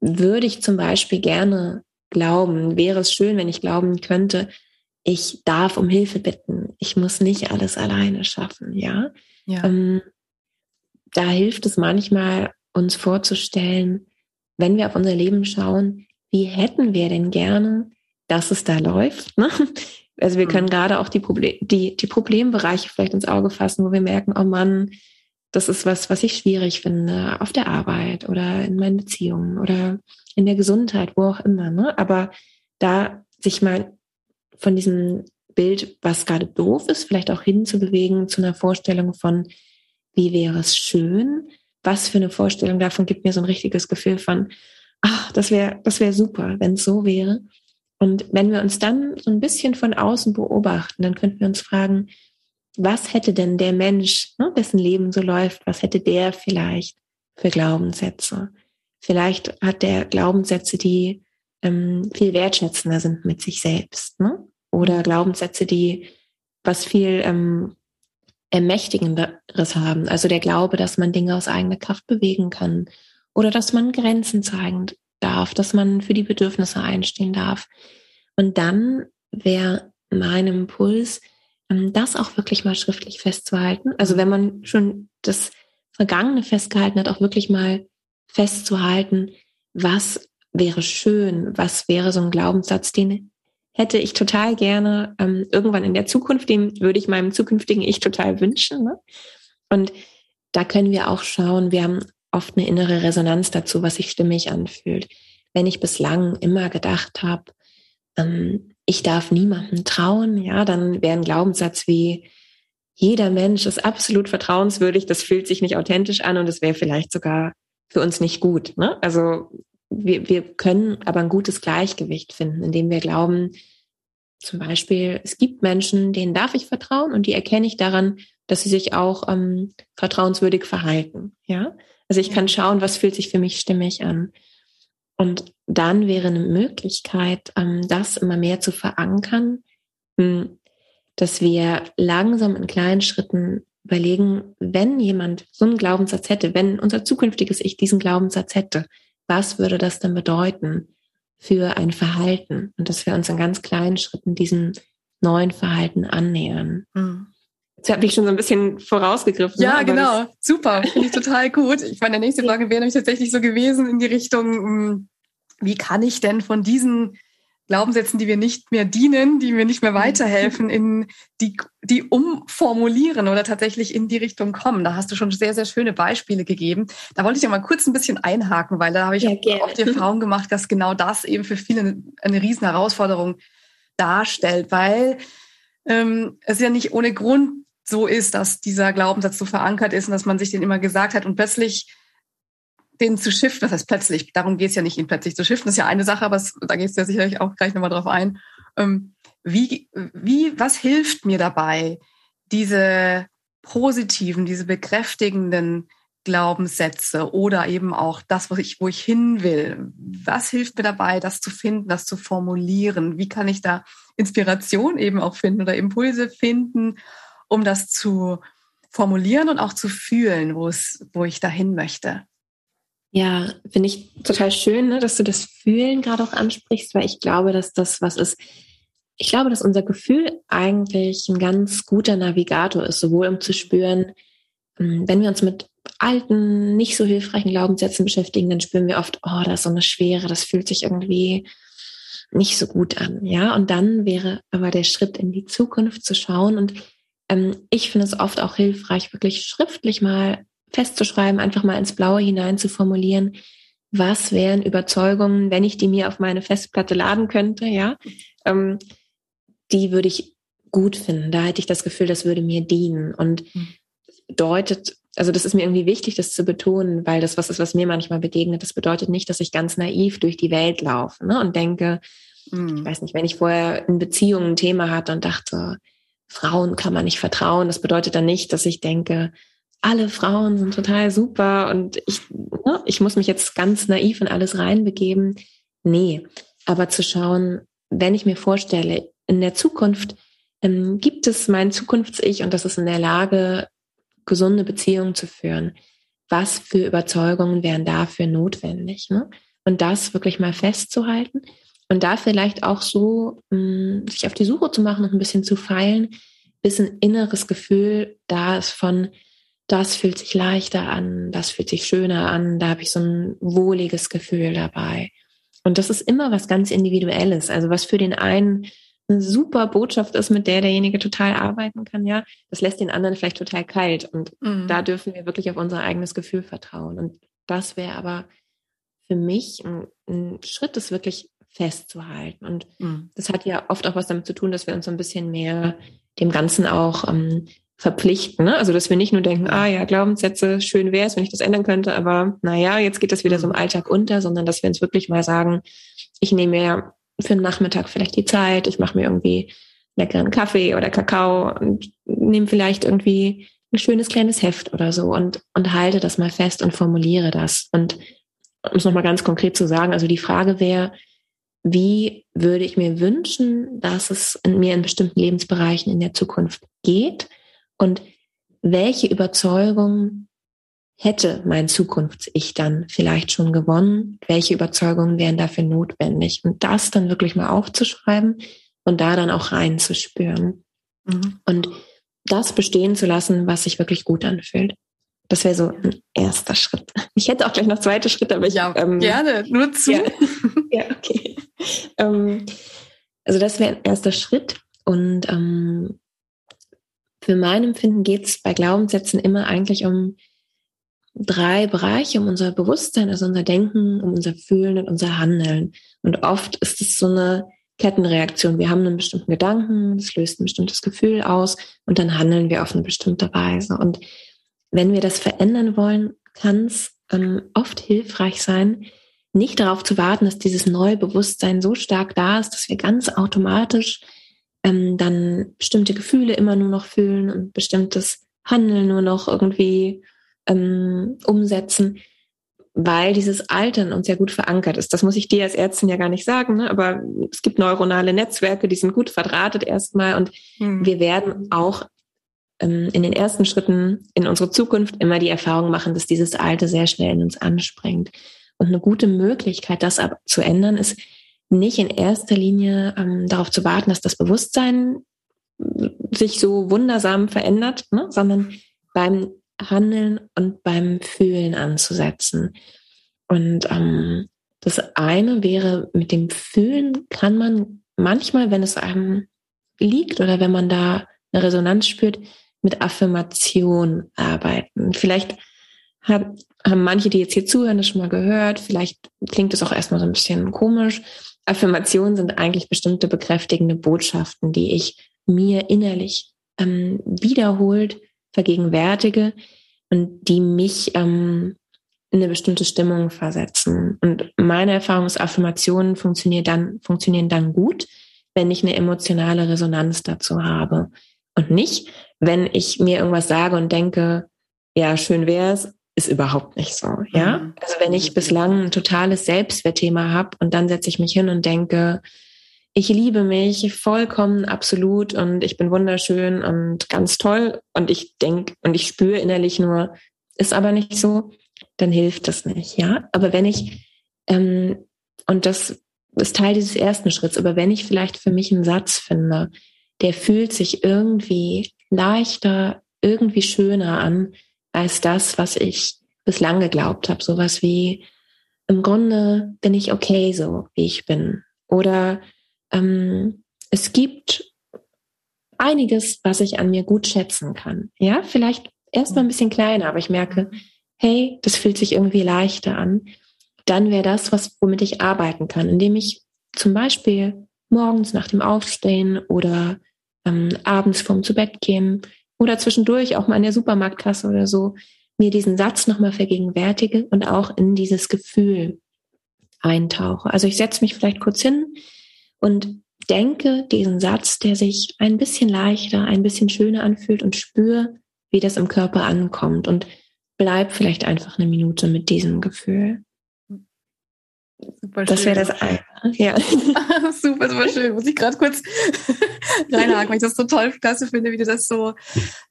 würde ich zum Beispiel gerne glauben, wäre es schön, wenn ich glauben könnte, ich darf um Hilfe bitten. Ich muss nicht alles alleine schaffen, ja. ja. Ähm, da hilft es manchmal, uns vorzustellen, wenn wir auf unser Leben schauen, wie hätten wir denn gerne, dass es da läuft? Ne? Also wir können mhm. gerade auch die, Problem, die, die Problembereiche vielleicht ins Auge fassen, wo wir merken, oh Mann, das ist was, was ich schwierig finde auf der Arbeit oder in meinen Beziehungen oder in der Gesundheit, wo auch immer. Ne? Aber da sich mal von diesem Bild, was gerade doof ist, vielleicht auch hinzubewegen zu einer Vorstellung von, wie wäre es schön, was für eine Vorstellung davon gibt mir so ein richtiges Gefühl von, ach, das wäre, das wäre super, wenn es so wäre. Und wenn wir uns dann so ein bisschen von außen beobachten, dann könnten wir uns fragen, was hätte denn der Mensch, ne, dessen Leben so läuft, was hätte der vielleicht für Glaubenssätze? Vielleicht hat der Glaubenssätze, die ähm, viel wertschätzender sind mit sich selbst, ne? Oder Glaubenssätze, die was viel ähm, Ermächtigenderes haben. Also der Glaube, dass man Dinge aus eigener Kraft bewegen kann oder dass man Grenzen zeigen darf, dass man für die Bedürfnisse einstehen darf. Und dann wäre mein Impuls, das auch wirklich mal schriftlich festzuhalten. Also wenn man schon das Vergangene festgehalten hat, auch wirklich mal festzuhalten, was wäre schön, was wäre so ein Glaubenssatz, den hätte ich total gerne ähm, irgendwann in der Zukunft, den würde ich meinem zukünftigen Ich total wünschen. Ne? Und da können wir auch schauen, wir haben oft eine innere Resonanz dazu, was sich stimmig anfühlt. Wenn ich bislang immer gedacht habe, ähm, ich darf niemandem trauen, ja, dann wäre ein Glaubenssatz wie, jeder Mensch ist absolut vertrauenswürdig, das fühlt sich nicht authentisch an und es wäre vielleicht sogar für uns nicht gut. Ne? Also wir, wir können aber ein gutes Gleichgewicht finden, indem wir glauben, zum Beispiel, es gibt Menschen, denen darf ich vertrauen und die erkenne ich daran, dass sie sich auch ähm, vertrauenswürdig verhalten. Ja, also ich kann schauen, was fühlt sich für mich stimmig an. Und dann wäre eine Möglichkeit, ähm, das immer mehr zu verankern, hm, dass wir langsam in kleinen Schritten überlegen, wenn jemand so einen Glaubenssatz hätte, wenn unser zukünftiges Ich diesen Glaubenssatz hätte, was würde das denn bedeuten für ein Verhalten? Und dass wir uns in ganz kleinen Schritten diesem neuen Verhalten annähern. Mhm. Jetzt habe ich schon so ein bisschen vorausgegriffen. Ja, genau. Super. Finde ich total gut. Ich meine, der nächste Frage wäre nämlich tatsächlich so gewesen in die Richtung, hm, wie kann ich denn von diesen Glaubenssätzen, die wir nicht mehr dienen, die mir nicht mehr mhm. weiterhelfen, in die, die umformulieren oder tatsächlich in die Richtung kommen. Da hast du schon sehr, sehr schöne Beispiele gegeben. Da wollte ich ja mal kurz ein bisschen einhaken, weil da habe ich ja, auch die Erfahrung gemacht, dass genau das eben für viele eine, eine riesen Herausforderung darstellt, weil ähm, es ja nicht ohne Grund so ist, dass dieser Glaubenssatz so verankert ist und dass man sich den immer gesagt hat und plötzlich den zu shiften, das heißt plötzlich, darum geht es ja nicht, ihn plötzlich zu shiften, das ist ja eine Sache, aber es, da gehst du ja sicherlich auch gleich nochmal drauf ein. Ähm, wie, wie, was hilft mir dabei, diese positiven, diese bekräftigenden Glaubenssätze oder eben auch das, was ich, wo ich hin will. Was hilft mir dabei, das zu finden, das zu formulieren? Wie kann ich da Inspiration eben auch finden oder Impulse finden, um das zu formulieren und auch zu fühlen, wo es, wo ich dahin möchte? Ja, finde ich total schön, ne, dass du das Fühlen gerade auch ansprichst, weil ich glaube, dass das was ist. Ich glaube, dass unser Gefühl eigentlich ein ganz guter Navigator ist, sowohl um zu spüren, hm, wenn wir uns mit alten, nicht so hilfreichen Glaubenssätzen beschäftigen, dann spüren wir oft, oh, da ist so eine Schwere, das fühlt sich irgendwie nicht so gut an. Ja, und dann wäre aber der Schritt in die Zukunft zu schauen. Und ähm, ich finde es oft auch hilfreich, wirklich schriftlich mal festzuschreiben, einfach mal ins Blaue hinein zu formulieren, was wären Überzeugungen, wenn ich die mir auf meine Festplatte laden könnte, ja, ähm, die würde ich gut finden. Da hätte ich das Gefühl, das würde mir dienen. Und mhm. das bedeutet, also das ist mir irgendwie wichtig, das zu betonen, weil das was ist, was mir manchmal begegnet. Das bedeutet nicht, dass ich ganz naiv durch die Welt laufe ne, und denke, mhm. ich weiß nicht, wenn ich vorher in Beziehungen ein Thema hatte und dachte, Frauen kann man nicht vertrauen, das bedeutet dann nicht, dass ich denke, alle Frauen sind total super und ich, ne, ich muss mich jetzt ganz naiv in alles reinbegeben. Nee, aber zu schauen, wenn ich mir vorstelle, in der Zukunft ähm, gibt es mein Zukunfts-Ich und das ist in der Lage, gesunde Beziehungen zu führen. Was für Überzeugungen wären dafür notwendig? Ne? Und das wirklich mal festzuhalten und da vielleicht auch so mh, hm, sich auf die Suche zu machen und ein bisschen zu feilen, bis ein inneres Gefühl da ist von, das fühlt sich leichter an, das fühlt sich schöner an, da habe ich so ein wohliges Gefühl dabei. Und das ist immer was ganz Individuelles. Also was für den einen eine super Botschaft ist, mit der derjenige total arbeiten kann, ja, das lässt den anderen vielleicht total kalt. Und mhm. da dürfen wir wirklich auf unser eigenes Gefühl vertrauen. Und das wäre aber für mich ein, ein, Schritt, das wirklich festzuhalten. Und mhm. das hat ja oft auch was damit zu tun, dass wir uns so ein bisschen mehr dem Ganzen auch ähm, verpflichten. Ne? Also dass wir nicht nur denken, ah ja, Glaubenssätze, schön wäre es, wenn ich das ändern könnte, aber naja, jetzt geht das wieder so im mhm. Alltag unter, sondern dass wir uns wirklich mal sagen, ich nehme mir für den Nachmittag vielleicht die Zeit, ich mache mir irgendwie leckeren Kaffee oder Kakao und nehme vielleicht irgendwie ein schönes kleines Heft oder so und, und halte das mal fest und formuliere das. Und um es nochmal ganz konkret zu sagen, also die Frage wäre, wie würde ich mir wünschen, dass es in mir in bestimmten Lebensbereichen in der Zukunft geht und welche Überzeugung hätte mein Zukunfts-Ich dann vielleicht schon gewonnen? Welche Überzeugungen wären dafür notwendig? Und das dann wirklich mal aufzuschreiben und da dann auch reinzuspüren. Mhm. Und das bestehen zu lassen, was sich wirklich gut anfühlt. Das wäre so ein erster Schritt. Ich hätte auch gleich noch zweite Schritte, aber ich ja, ähm, gerne nur zu. Ja, ja okay. Ähm, also das wäre ein erster Schritt und ähm, für mein Empfinden geht es bei Glaubenssätzen immer eigentlich um drei Bereiche, um unser Bewusstsein, also unser Denken, um unser Fühlen und unser Handeln. Und oft ist es so eine Kettenreaktion. Wir haben einen bestimmten Gedanken, das löst ein bestimmtes Gefühl aus und dann handeln wir auf eine bestimmte Weise. Und wenn wir das verändern wollen, kann es ähm, oft hilfreich sein, nicht darauf zu warten, dass dieses neue Bewusstsein so stark da ist, dass wir ganz automatisch ähm, dann bestimmte Gefühle immer nur noch fühlen und bestimmtes Handeln nur noch irgendwie ähm, umsetzen, weil dieses Alter in uns ja gut verankert ist. Das muss ich dir als Ärztin ja gar nicht sagen, ne? aber es gibt neuronale Netzwerke, die sind gut verdrahtet erstmal und mhm. wir werden auch ähm, in den ersten Schritten in unsere Zukunft immer die Erfahrung machen, dass dieses Alte sehr schnell in uns anspringt. Und eine gute Möglichkeit, das zu ändern, ist nicht in erster Linie ähm, darauf zu warten, dass das Bewusstsein sich so wundersam verändert, ne? sondern beim Handeln und beim Fühlen anzusetzen. Und ähm, das eine wäre, mit dem Fühlen kann man manchmal, wenn es einem liegt oder wenn man da eine Resonanz spürt, mit Affirmation arbeiten. Vielleicht hat, haben manche, die jetzt hier zuhören, das schon mal gehört. Vielleicht klingt es auch erstmal so ein bisschen komisch. Affirmationen sind eigentlich bestimmte bekräftigende Botschaften, die ich mir innerlich ähm, wiederholt vergegenwärtige und die mich ähm, in eine bestimmte Stimmung versetzen. Und meine Erfahrung ist, Affirmationen funktionieren dann, funktionieren dann gut, wenn ich eine emotionale Resonanz dazu habe. Und nicht, wenn ich mir irgendwas sage und denke, ja, schön wär's, ist überhaupt nicht so, ja. Mhm. Also wenn ich bislang ein totales Selbstwertthema habe und dann setze ich mich hin und denke, ich liebe mich vollkommen absolut und ich bin wunderschön und ganz toll und ich denke und ich spüre innerlich nur, ist aber nicht so, dann hilft das nicht, ja. Aber wenn ich, ähm, und das ist Teil dieses ersten Schritts, aber wenn ich vielleicht für mich einen Satz finde, der fühlt sich irgendwie leichter, irgendwie schöner an, als das, was ich bislang geglaubt habe. Sowas wie, im Grunde bin ich okay so, wie ich bin. Oder ähm, es gibt einiges, was ich an mir gut schätzen kann. Ja, vielleicht erstmal ein bisschen kleiner, aber ich merke, hey, das fühlt sich irgendwie leichter an. Dann wäre das, was, womit ich arbeiten kann, indem ich zum Beispiel morgens nach dem Aufstehen oder ähm, abends vorm zu Bett gehen oder zwischendurch auch mal in der Supermarktkasse oder so mir diesen Satz nochmal vergegenwärtige und auch in dieses Gefühl eintauche. Also ich setze mich vielleicht kurz hin und denke diesen Satz, der sich ein bisschen leichter, ein bisschen schöner anfühlt und spüre, wie das im Körper ankommt und bleib vielleicht einfach eine Minute mit diesem Gefühl. Super das wäre das eine. Ja. super, super schön. Muss ich gerade kurz reinhaken, weil ich das so toll klasse finde, wie du das so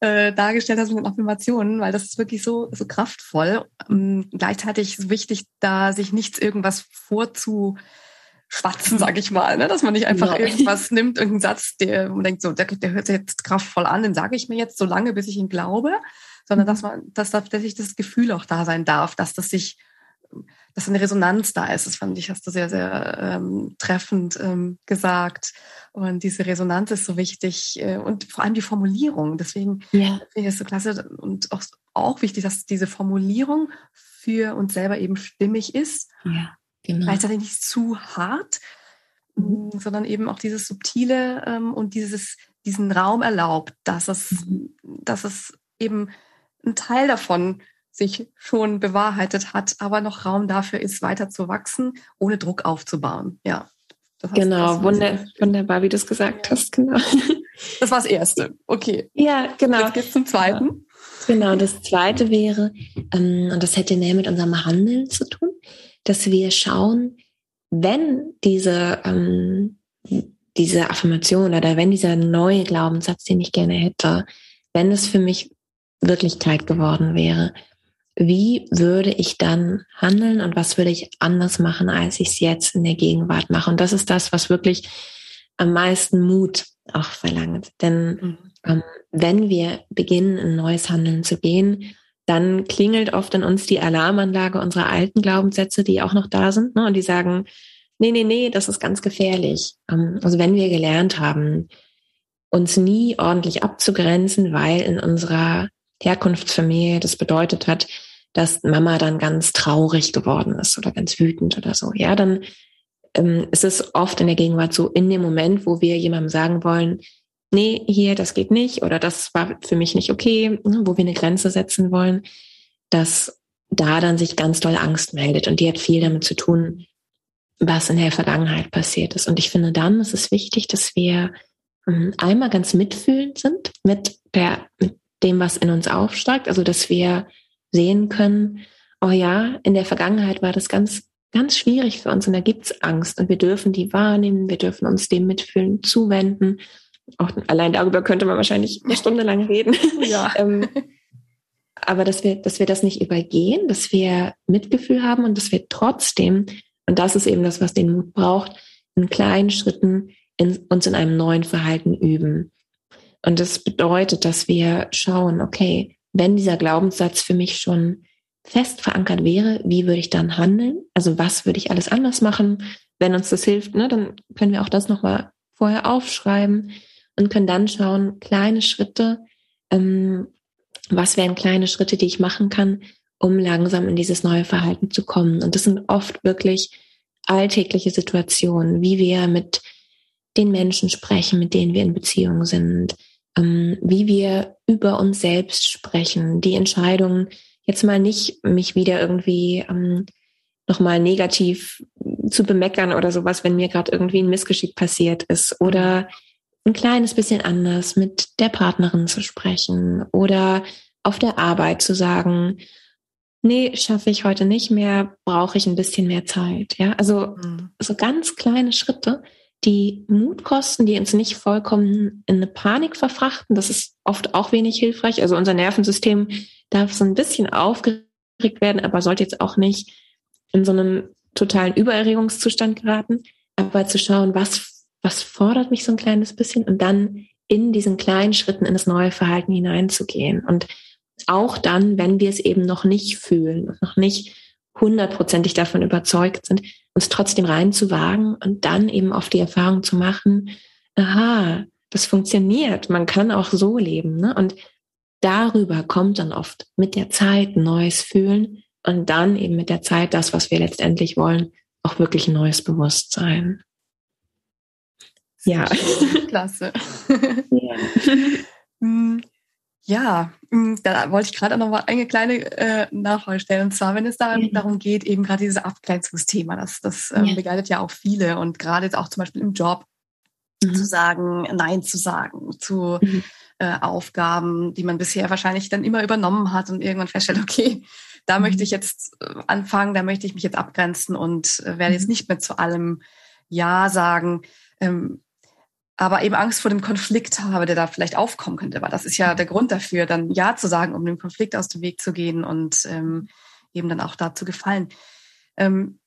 äh, dargestellt hast mit den Affirmationen, weil das ist wirklich so, so kraftvoll. Um, gleichzeitig ist wichtig, da sich nichts irgendwas vorzu schwatzen, sag ich mal, ne? dass man nicht einfach ja. irgendwas nimmt, irgendeinen Satz, der man denkt, so, der, der hört sich jetzt kraftvoll an, den sage ich mir jetzt so lange, bis ich ihn glaube, sondern dass man, dass tatsächlich das Gefühl auch da sein darf, dass das sich, dass eine Resonanz da ist. Das fand ich, hast du sehr, sehr ähm, treffend ähm, gesagt. Und diese Resonanz ist so wichtig äh, und vor allem die Formulierung. Deswegen ja. finde ich es so klasse und auch, auch wichtig, dass diese Formulierung für uns selber eben stimmig ist. Ja Genau. Gleichzeitig nicht zu hart, mhm. Mm, sondern eben auch dieses Subtile ähm, und dieses, diesen Raum erlaubt, dass es, mhm. dass es eben ein Teil davon sich schon bewahrheitet hat, aber noch Raum dafür ist, weiter zu wachsen, ohne Druck aufzubauen. Ja. Genau, wunder, wunderbar, wie du es gesagt hast, genau. Das war das Erste. Okay. Ja, genau. Jetzt geht's zum Zweiten. Genau, das Zweite wäre, ähm, und das hätte mehr mit unserem Handeln zu tun, dass wir schauen, wenn diese, ähm, diese Affirmation oder wenn dieser neue Glaubenssatz, den ich gerne hätte, wenn es für mich Wirklichkeit geworden wäre, wie würde ich dann handeln und was würde ich anders machen, als ich es jetzt in der Gegenwart mache? Und das ist das, was wirklich am meisten Mut auch verlangt. Denn mhm. ähm, wenn wir beginnen, ein neues Handeln zu gehen, dann klingelt oft in uns die Alarmanlage unserer alten Glaubenssätze, die auch noch da sind, ne? und die sagen, nee, nee, nee, das ist ganz gefährlich. Ähm, also wenn wir gelernt haben, uns nie ordentlich abzugrenzen, weil in unserer Herkunftsfamilie das bedeutet hat, dass Mama dann ganz traurig geworden ist oder ganz wütend oder so, ja, dann ähm, ist es oft in der Gegenwart so, in dem Moment, wo wir jemandem sagen wollen, nee, hier, das geht nicht oder das war für mich nicht okay, ne, wo wir eine Grenze setzen wollen, dass da dann sich ganz doll Angst meldet und die hat viel damit zu tun, was in der Vergangenheit passiert ist. Und ich finde, dann ist es wichtig, dass wir ähm, einmal ganz mitfühlend sind mit der, mit dem, was in uns aufsteigt, also dass wir sehen können, oh ja, in der Vergangenheit war das ganz, ganz schwierig für uns und da gibt's Angst und wir dürfen die wahrnehmen, wir dürfen uns dem Mitfühlen zuwenden auch allein darüber könnte man wahrscheinlich eine Stunde lang reden. Ja. ähm, aber dass wir, dass wir das nicht übergehen, dass wir Mitgefühl haben und dass wir trotzdem, und das ist eben das, was den Mut braucht, in kleinen Schritten in, uns in einem neuen Verhalten üben. Und das bedeutet, dass wir schauen, okay, wenn dieser Glaubenssatz für mich schon fest verankert wäre, wie würde ich dann handeln? Also was würde ich alles anders machen? Wenn uns das hilft, ne, dann können wir auch das nochmal vorher aufschreiben und können dann schauen, kleine Schritte, ähm, was wären kleine Schritte, die ich machen kann, um langsam in dieses neue Verhalten zu kommen. Und das sind oft wirklich alltägliche Situationen, wie wir mit den Menschen sprechen, mit denen wir in Beziehung sind, wie wir über uns selbst sprechen, die Entscheidungen, jetzt mal nicht mich wieder irgendwie ähm, nochmal negativ zu bemeckern oder sowas, wenn mir gerade irgendwie ein Missgeschick passiert ist oder ein kleines bisschen anders mit der Partnerin zu sprechen oder auf der Arbeit zu sagen, nee, schaffe ich heute nicht mehr, brauche ich ein bisschen mehr Zeit. Ja, also mhm. so ganz kleine Schritte, die Mut kosten, die uns nicht vollkommen in eine Panik verfrachten. Das ist oft auch wenig hilfreich. Also unser Nervensystem darf so ein bisschen aufgeregt werden, aber sollte jetzt auch nicht in so einem totalen Übererregungszustand geraten. Aber zu schauen, was was fordert mich so ein kleines bisschen und dann in diesen kleinen Schritten in das neue Verhalten hineinzugehen. Und auch dann, wenn wir es eben noch nicht fühlen, noch nicht hundertprozentig davon überzeugt sind, uns trotzdem reinzuwagen und dann eben auf die Erfahrung zu machen, aha, das funktioniert, man kann auch so leben. Ne? Und darüber kommt dann oft mit der Zeit neues Fühlen und dann eben mit der Zeit das, was wir letztendlich wollen, auch wirklich ein neues Bewusstsein. Ja. Klasse. Ja. Ja, hm, da wollte ich gerade noch mal eine kleine äh, Nachfrage stellen. Und zwar, wenn es da, ja. darum geht, eben gerade dieses Abgrenzungsthema, das, das ähm, ja. begleitet ja auch viele und gerade jetzt auch zum Beispiel im Job mhm. zu sagen, Nein zu sagen zu mhm. äh, Aufgaben, die man bisher wahrscheinlich dann immer übernommen hat und irgendwann feststellt, okay, da mhm. möchte ich jetzt äh, anfangen, da möchte ich mich jetzt abgrenzen und äh, werde jetzt mhm. nicht mehr zu allem Ja sagen, ähm, aber eben Angst vor dem Konflikt habe, der da vielleicht aufkommen könnte. Weil das ist ja der Grund dafür, dann Ja zu sagen, um dem Konflikt aus dem Weg zu gehen und ähm, eben dann auch da zu gefallen. Ähm,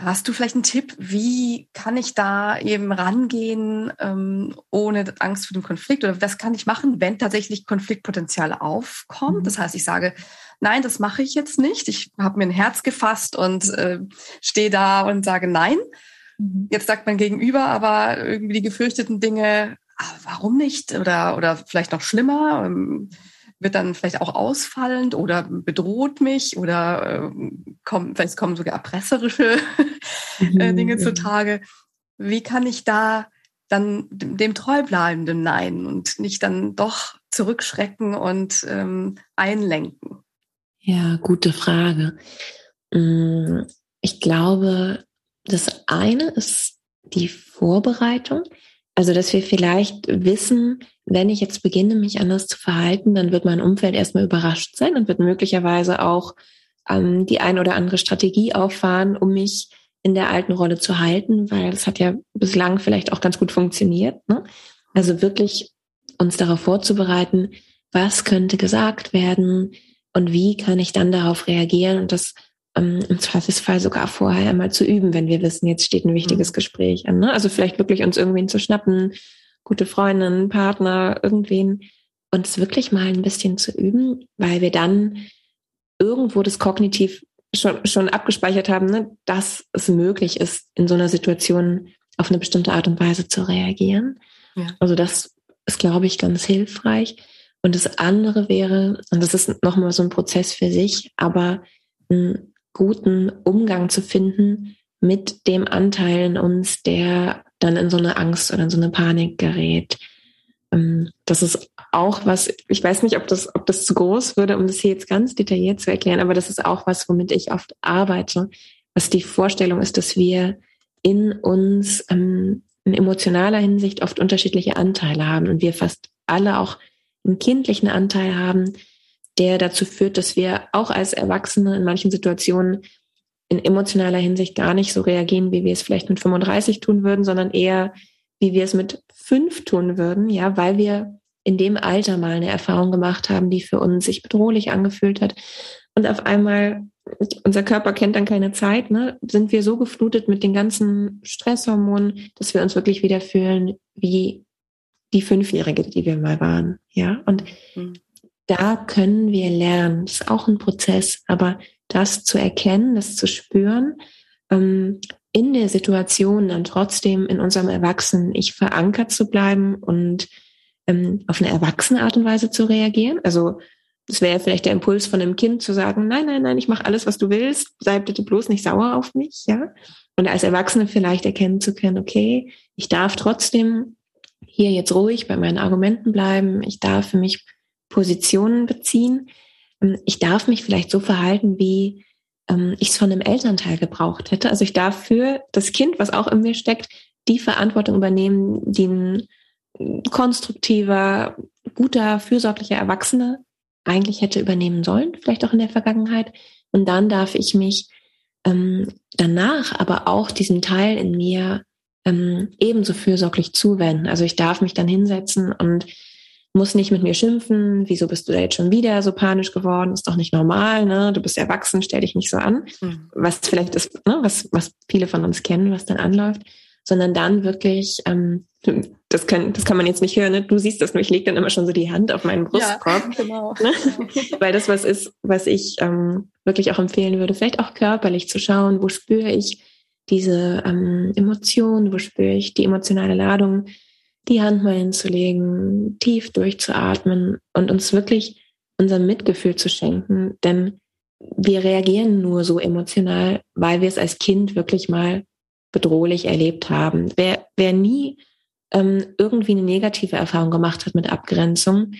Hast du vielleicht einen Tipp, wie kann ich da eben rangehen, ähm, ohne Angst vor dem Konflikt? Oder was kann ich machen, wenn tatsächlich Konfliktpotenzial aufkommt? Mhm. Das heißt, ich sage, nein, das mache ich jetzt nicht. Ich habe mir ein Herz gefasst und äh, stehe da und sage nein. Mhm. Jetzt sagt mein Gegenüber aber irgendwie die gefürchteten Dinge, ah, warum nicht? Oder, oder vielleicht noch schlimmer. Ähm, wird dann vielleicht auch ausfallend oder bedroht mich oder äh, kommen, vielleicht kommen sogar erpresserische äh, mhm, Dinge zutage. Wie kann ich da dann dem treu bleiben, dem Nein und nicht dann doch zurückschrecken und ähm, einlenken? Ja, gute Frage. Mm, ich glaube, das eine ist die Vorbereitung. Also, dass wir vielleicht wissen, wenn ich jetzt beginne, mich anders zu verhalten, dann wird mein Umfeld erstmal überrascht sein und wird möglicherweise auch ähm, die ein oder andere Strategie auffahren, um mich in der alten Rolle zu halten, weil das hat ja bislang vielleicht auch ganz gut funktioniert. Ne? Also wirklich uns darauf vorzubereiten, was könnte gesagt werden und wie kann ich dann darauf reagieren und das ähm, im Zweifelsfall sogar vorher einmal zu üben, wenn wir wissen, jetzt steht ein wichtiges mhm. Gespräch an. Ne? Also vielleicht wirklich uns irgendwen zu schnappen, gute Freundin, Partner, irgendwen, uns wirklich mal ein bisschen zu üben, weil wir dann irgendwo das kognitiv schon, schon abgespeichert haben, ne, dass es möglich ist, in so einer Situation auf eine bestimmte Art und Weise zu reagieren. Ja. Also das ist, glaube ich, ganz hilfreich. Und das andere wäre, und das ist nochmal so ein Prozess für sich, aber einen guten Umgang zu finden mit dem Anteil in uns, der dann in so eine Angst oder in so eine Panik gerät. Ähm, das ist auch was, ich weiß nicht, ob das, ob das zu groß würde, um das hier jetzt ganz detailliert zu erklären, aber das ist auch was, womit ich oft arbeite, was die Vorstellung ist, dass wir in uns ähm, in emotionaler Hinsicht oft unterschiedliche Anteile haben und wir fast alle auch einen kindlichen Anteil haben, der dazu führt, dass wir auch als Erwachsene in manchen Situationen in emotionaler Hinsicht gar nicht so reagieren, wie wir es vielleicht mit 35 tun würden, sondern eher, wie wir es mit fünf tun würden, ja, weil wir in dem Alter mal eine Erfahrung gemacht haben, die für uns sich bedrohlich angefühlt hat. Und auf einmal, unser Körper kennt dann keine Zeit, ne, sind wir so geflutet mit den ganzen Stresshormonen, dass wir uns wirklich wieder fühlen wie die Fünfjährige, die wir mal waren, ja. Und mhm. Da können wir lernen. Das ist auch ein Prozess, aber das zu erkennen, das zu spüren, ähm, in der Situation dann trotzdem in unserem Erwachsenen-Ich verankert zu bleiben und ähm, auf eine erwachsene Art und Weise zu reagieren. Also es wäre vielleicht der Impuls von einem Kind zu sagen, nein, nein, nein, ich mache alles, was du willst, sei bitte bloß nicht sauer auf mich, ja. Und als Erwachsene vielleicht erkennen zu können, okay, ich darf trotzdem hier jetzt ruhig bei meinen Argumenten bleiben, ich darf für mich Positionen beziehen, ähm, ich darf mich vielleicht so verhalten, wie ähm, ich es von einem Elternteil gebraucht hätte. Also ich darf für das Kind, was auch in mir steckt, die Verantwortung übernehmen, die ein konstruktiver, guter, fürsorglicher Erwachsener eigentlich hätte übernehmen sollen, vielleicht auch in der Vergangenheit. Und dann darf ich mich ähm, danach aber auch diesem Teil in mir ähm, ebenso fürsorglich zuwenden. Also ich darf mich dann hinsetzen und muss nicht mit mir schimpfen, wieso bist du da jetzt schon wieder so panisch geworden, ist doch nicht normal, ne? Du bist erwachsen, stell dich nicht so an. Mhm. Was vielleicht ist, ne, was, was viele von uns kennen, was dann anläuft, sondern dann wirklich, ähm, das, kann, das kann man jetzt nicht hören, ne? du siehst das nur, ich lege dann immer schon so die Hand auf meinen Brustkorb. Ja, genau. Ne? Weil das was ist, was ich ähm, wirklich auch empfehlen würde, vielleicht auch körperlich zu schauen, wo spüre ich diese ähm, Emotionen, wo spüre ich die emotionale Ladung, die Hand mal hinzulegen, tief durchzuatmen und uns wirklich unser Mitgefühl zu schenken. Denn wir reagieren nur so emotional, weil wir es als Kind wirklich mal bedrohlich erlebt haben. Wer, wer nie ähm, irgendwie eine negative Erfahrung gemacht hat mit Abgrenzung,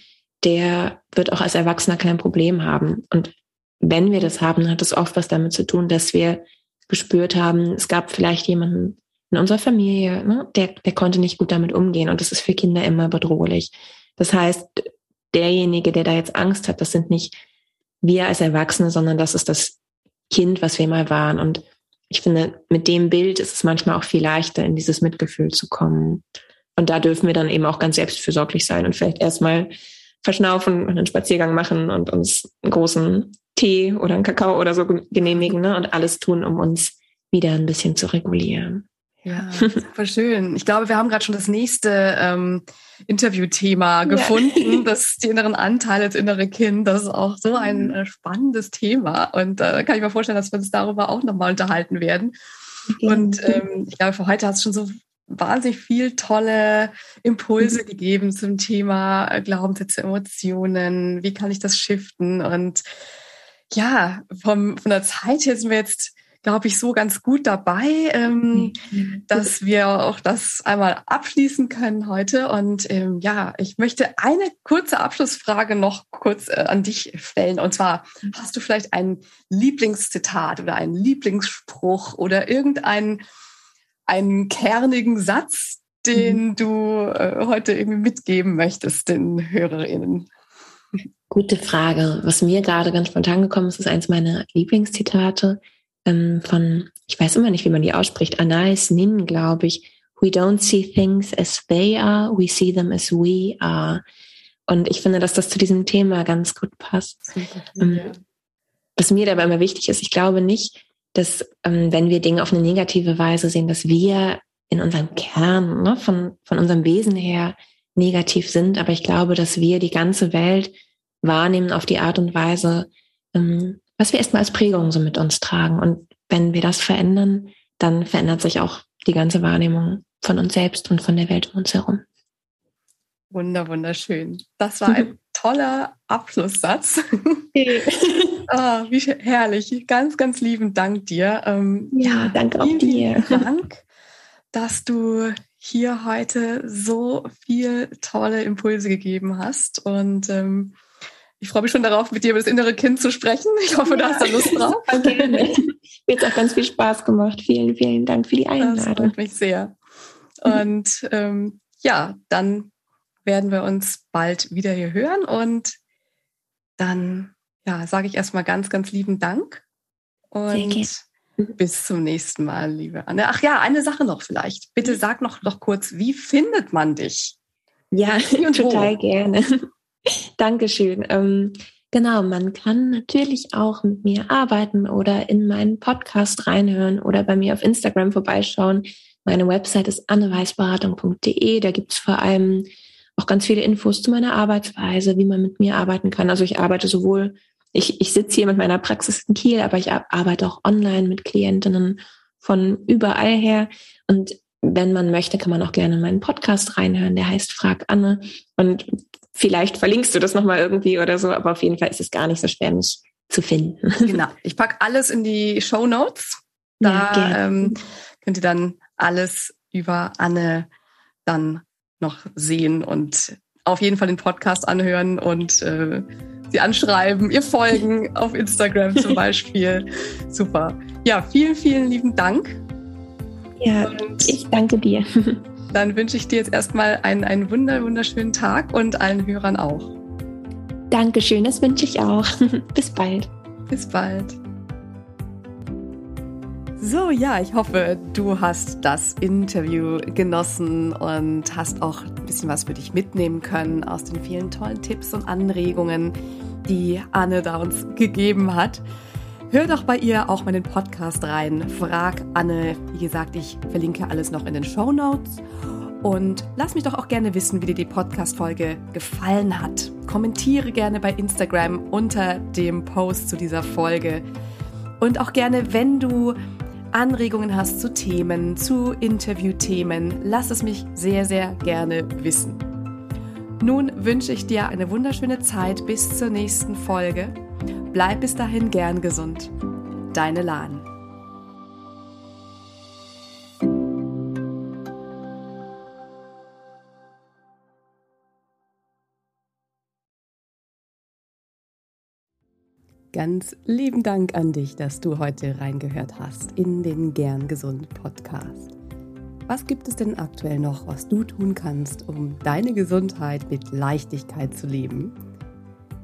der wird auch als Erwachsener kein Problem haben. Und wenn wir das haben, hat es oft was damit zu tun, dass wir gespürt haben, es gab vielleicht jemanden, in unserer Familie, ne, der, der konnte nicht gut damit umgehen und das ist für Kinder immer bedrohlich. Das heißt, derjenige, der da jetzt Angst hat, das sind nicht wir als Erwachsene, sondern das ist das Kind, was wir mal waren. Und ich finde, mit dem Bild ist es manchmal auch viel leichter, in dieses Mitgefühl zu kommen. Und da dürfen wir dann eben auch ganz selbstfürsorglich sein und vielleicht erstmal verschnaufen und einen Spaziergang machen und uns einen großen Tee oder einen Kakao oder so genehmigen ne? und alles tun, um uns wieder ein bisschen zu regulieren. Ja, super schön. Ich glaube, wir haben gerade schon das nächste ähm, Interviewthema gefunden, ja. das die inneren Anteile, das innere Kind. Das ist auch so ein mhm. äh, spannendes Thema. Und äh, kann ich mir vorstellen, dass wir uns darüber auch nochmal unterhalten werden. Okay. Und ähm, ich glaube, für heute hast du schon so wahnsinnig viel tolle Impulse mhm. gegeben zum Thema äh, Glaubenssätze, Emotionen. Wie kann ich das shiften? Und ja, vom, von der Zeit her sind wir jetzt glaube ich, so ganz gut dabei, ähm, mhm. dass wir auch das einmal abschließen können heute. Und ähm, ja, ich möchte eine kurze Abschlussfrage noch kurz äh, an dich stellen. Und zwar, hast du vielleicht ein Lieblingszitat oder einen Lieblingsspruch oder irgendeinen einen kernigen Satz, den mhm. du äh, heute irgendwie mitgeben möchtest den Hörerinnen? Gute Frage. Was mir gerade ganz spontan gekommen ist, ist eins meiner Lieblingszitate ähm, von, ich weiß immer nicht, wie man die ausspricht, Anais Nin, glaube ich. We don't see things as they are, we see them as we are. Und ich finde, dass das zu diesem Thema ganz gut passt. Ähm, was mir dabei immer wichtig ist, ich glaube nicht, dass ähm, wenn wir Dinge auf eine negative Weise sehen, dass wir in unserem Kern, ne, von, von unserem Wesen her negativ sind. Aber ich glaube, dass wir die ganze Welt wahrnehmen auf die Art und Weise, ähm, was wir erstmal als Prägung so mit uns tragen. Und wenn wir das verändern, dann verändert sich auch die ganze Wahrnehmung von uns selbst und von der Welt um uns herum. Wunder, wunderschön. Das war ein toller Abschlusssatz. oh, wie herrlich. Ganz, ganz lieben Dank dir. Ähm, ja, danke auch dir. Dank, dass du hier heute so viel tolle Impulse gegeben hast. Und ähm, ich freue mich schon darauf, mit dir über das innere Kind zu sprechen. Ich hoffe, ja. du hast da Lust drauf. Gerne. Mir hat auch ganz viel Spaß gemacht. Vielen, vielen Dank für die Einladung. Das freut mich sehr. Und ähm, ja, dann werden wir uns bald wieder hier hören und dann ja, sage ich erstmal ganz, ganz lieben Dank und bis zum nächsten Mal, liebe Anne. Ach ja, eine Sache noch vielleicht. Bitte sag noch, noch kurz, wie findet man dich? Ja, total gerne. Dankeschön. Ähm, genau, man kann natürlich auch mit mir arbeiten oder in meinen Podcast reinhören oder bei mir auf Instagram vorbeischauen. Meine Website ist anneweisberatung.de. Da gibt es vor allem auch ganz viele Infos zu meiner Arbeitsweise, wie man mit mir arbeiten kann. Also ich arbeite sowohl, ich, ich sitze hier mit meiner Praxis in Kiel, aber ich arbeite auch online mit Klientinnen von überall her. Und wenn man möchte, kann man auch gerne in meinen Podcast reinhören. Der heißt Frag Anne. Und Vielleicht verlinkst du das nochmal irgendwie oder so, aber auf jeden Fall ist es gar nicht so schwer, mich zu finden. Genau. Ich packe alles in die Show Notes. Da ja, ähm, könnt ihr dann alles über Anne dann noch sehen und auf jeden Fall den Podcast anhören und äh, sie anschreiben, ihr folgen auf Instagram zum Beispiel. Super. Ja, vielen, vielen lieben Dank. Ja, und ich danke dir. Dann wünsche ich dir jetzt erstmal einen, einen wunder, wunderschönen Tag und allen Hörern auch. Dankeschön, das wünsche ich auch. Bis bald. Bis bald. So, ja, ich hoffe, du hast das Interview genossen und hast auch ein bisschen was für dich mitnehmen können aus den vielen tollen Tipps und Anregungen, die Anne da uns gegeben hat. Hör doch bei ihr auch meinen Podcast rein. Frag Anne. Wie gesagt, ich verlinke alles noch in den Show Notes. Und lass mich doch auch gerne wissen, wie dir die Podcast-Folge gefallen hat. Kommentiere gerne bei Instagram unter dem Post zu dieser Folge. Und auch gerne, wenn du Anregungen hast zu Themen, zu Interviewthemen, lass es mich sehr, sehr gerne wissen. Nun wünsche ich dir eine wunderschöne Zeit bis zur nächsten Folge. Bleib bis dahin gern gesund. Deine Lahn. Ganz lieben Dank an dich, dass du heute reingehört hast in den Gern Gesund Podcast. Was gibt es denn aktuell noch, was du tun kannst, um deine Gesundheit mit Leichtigkeit zu leben?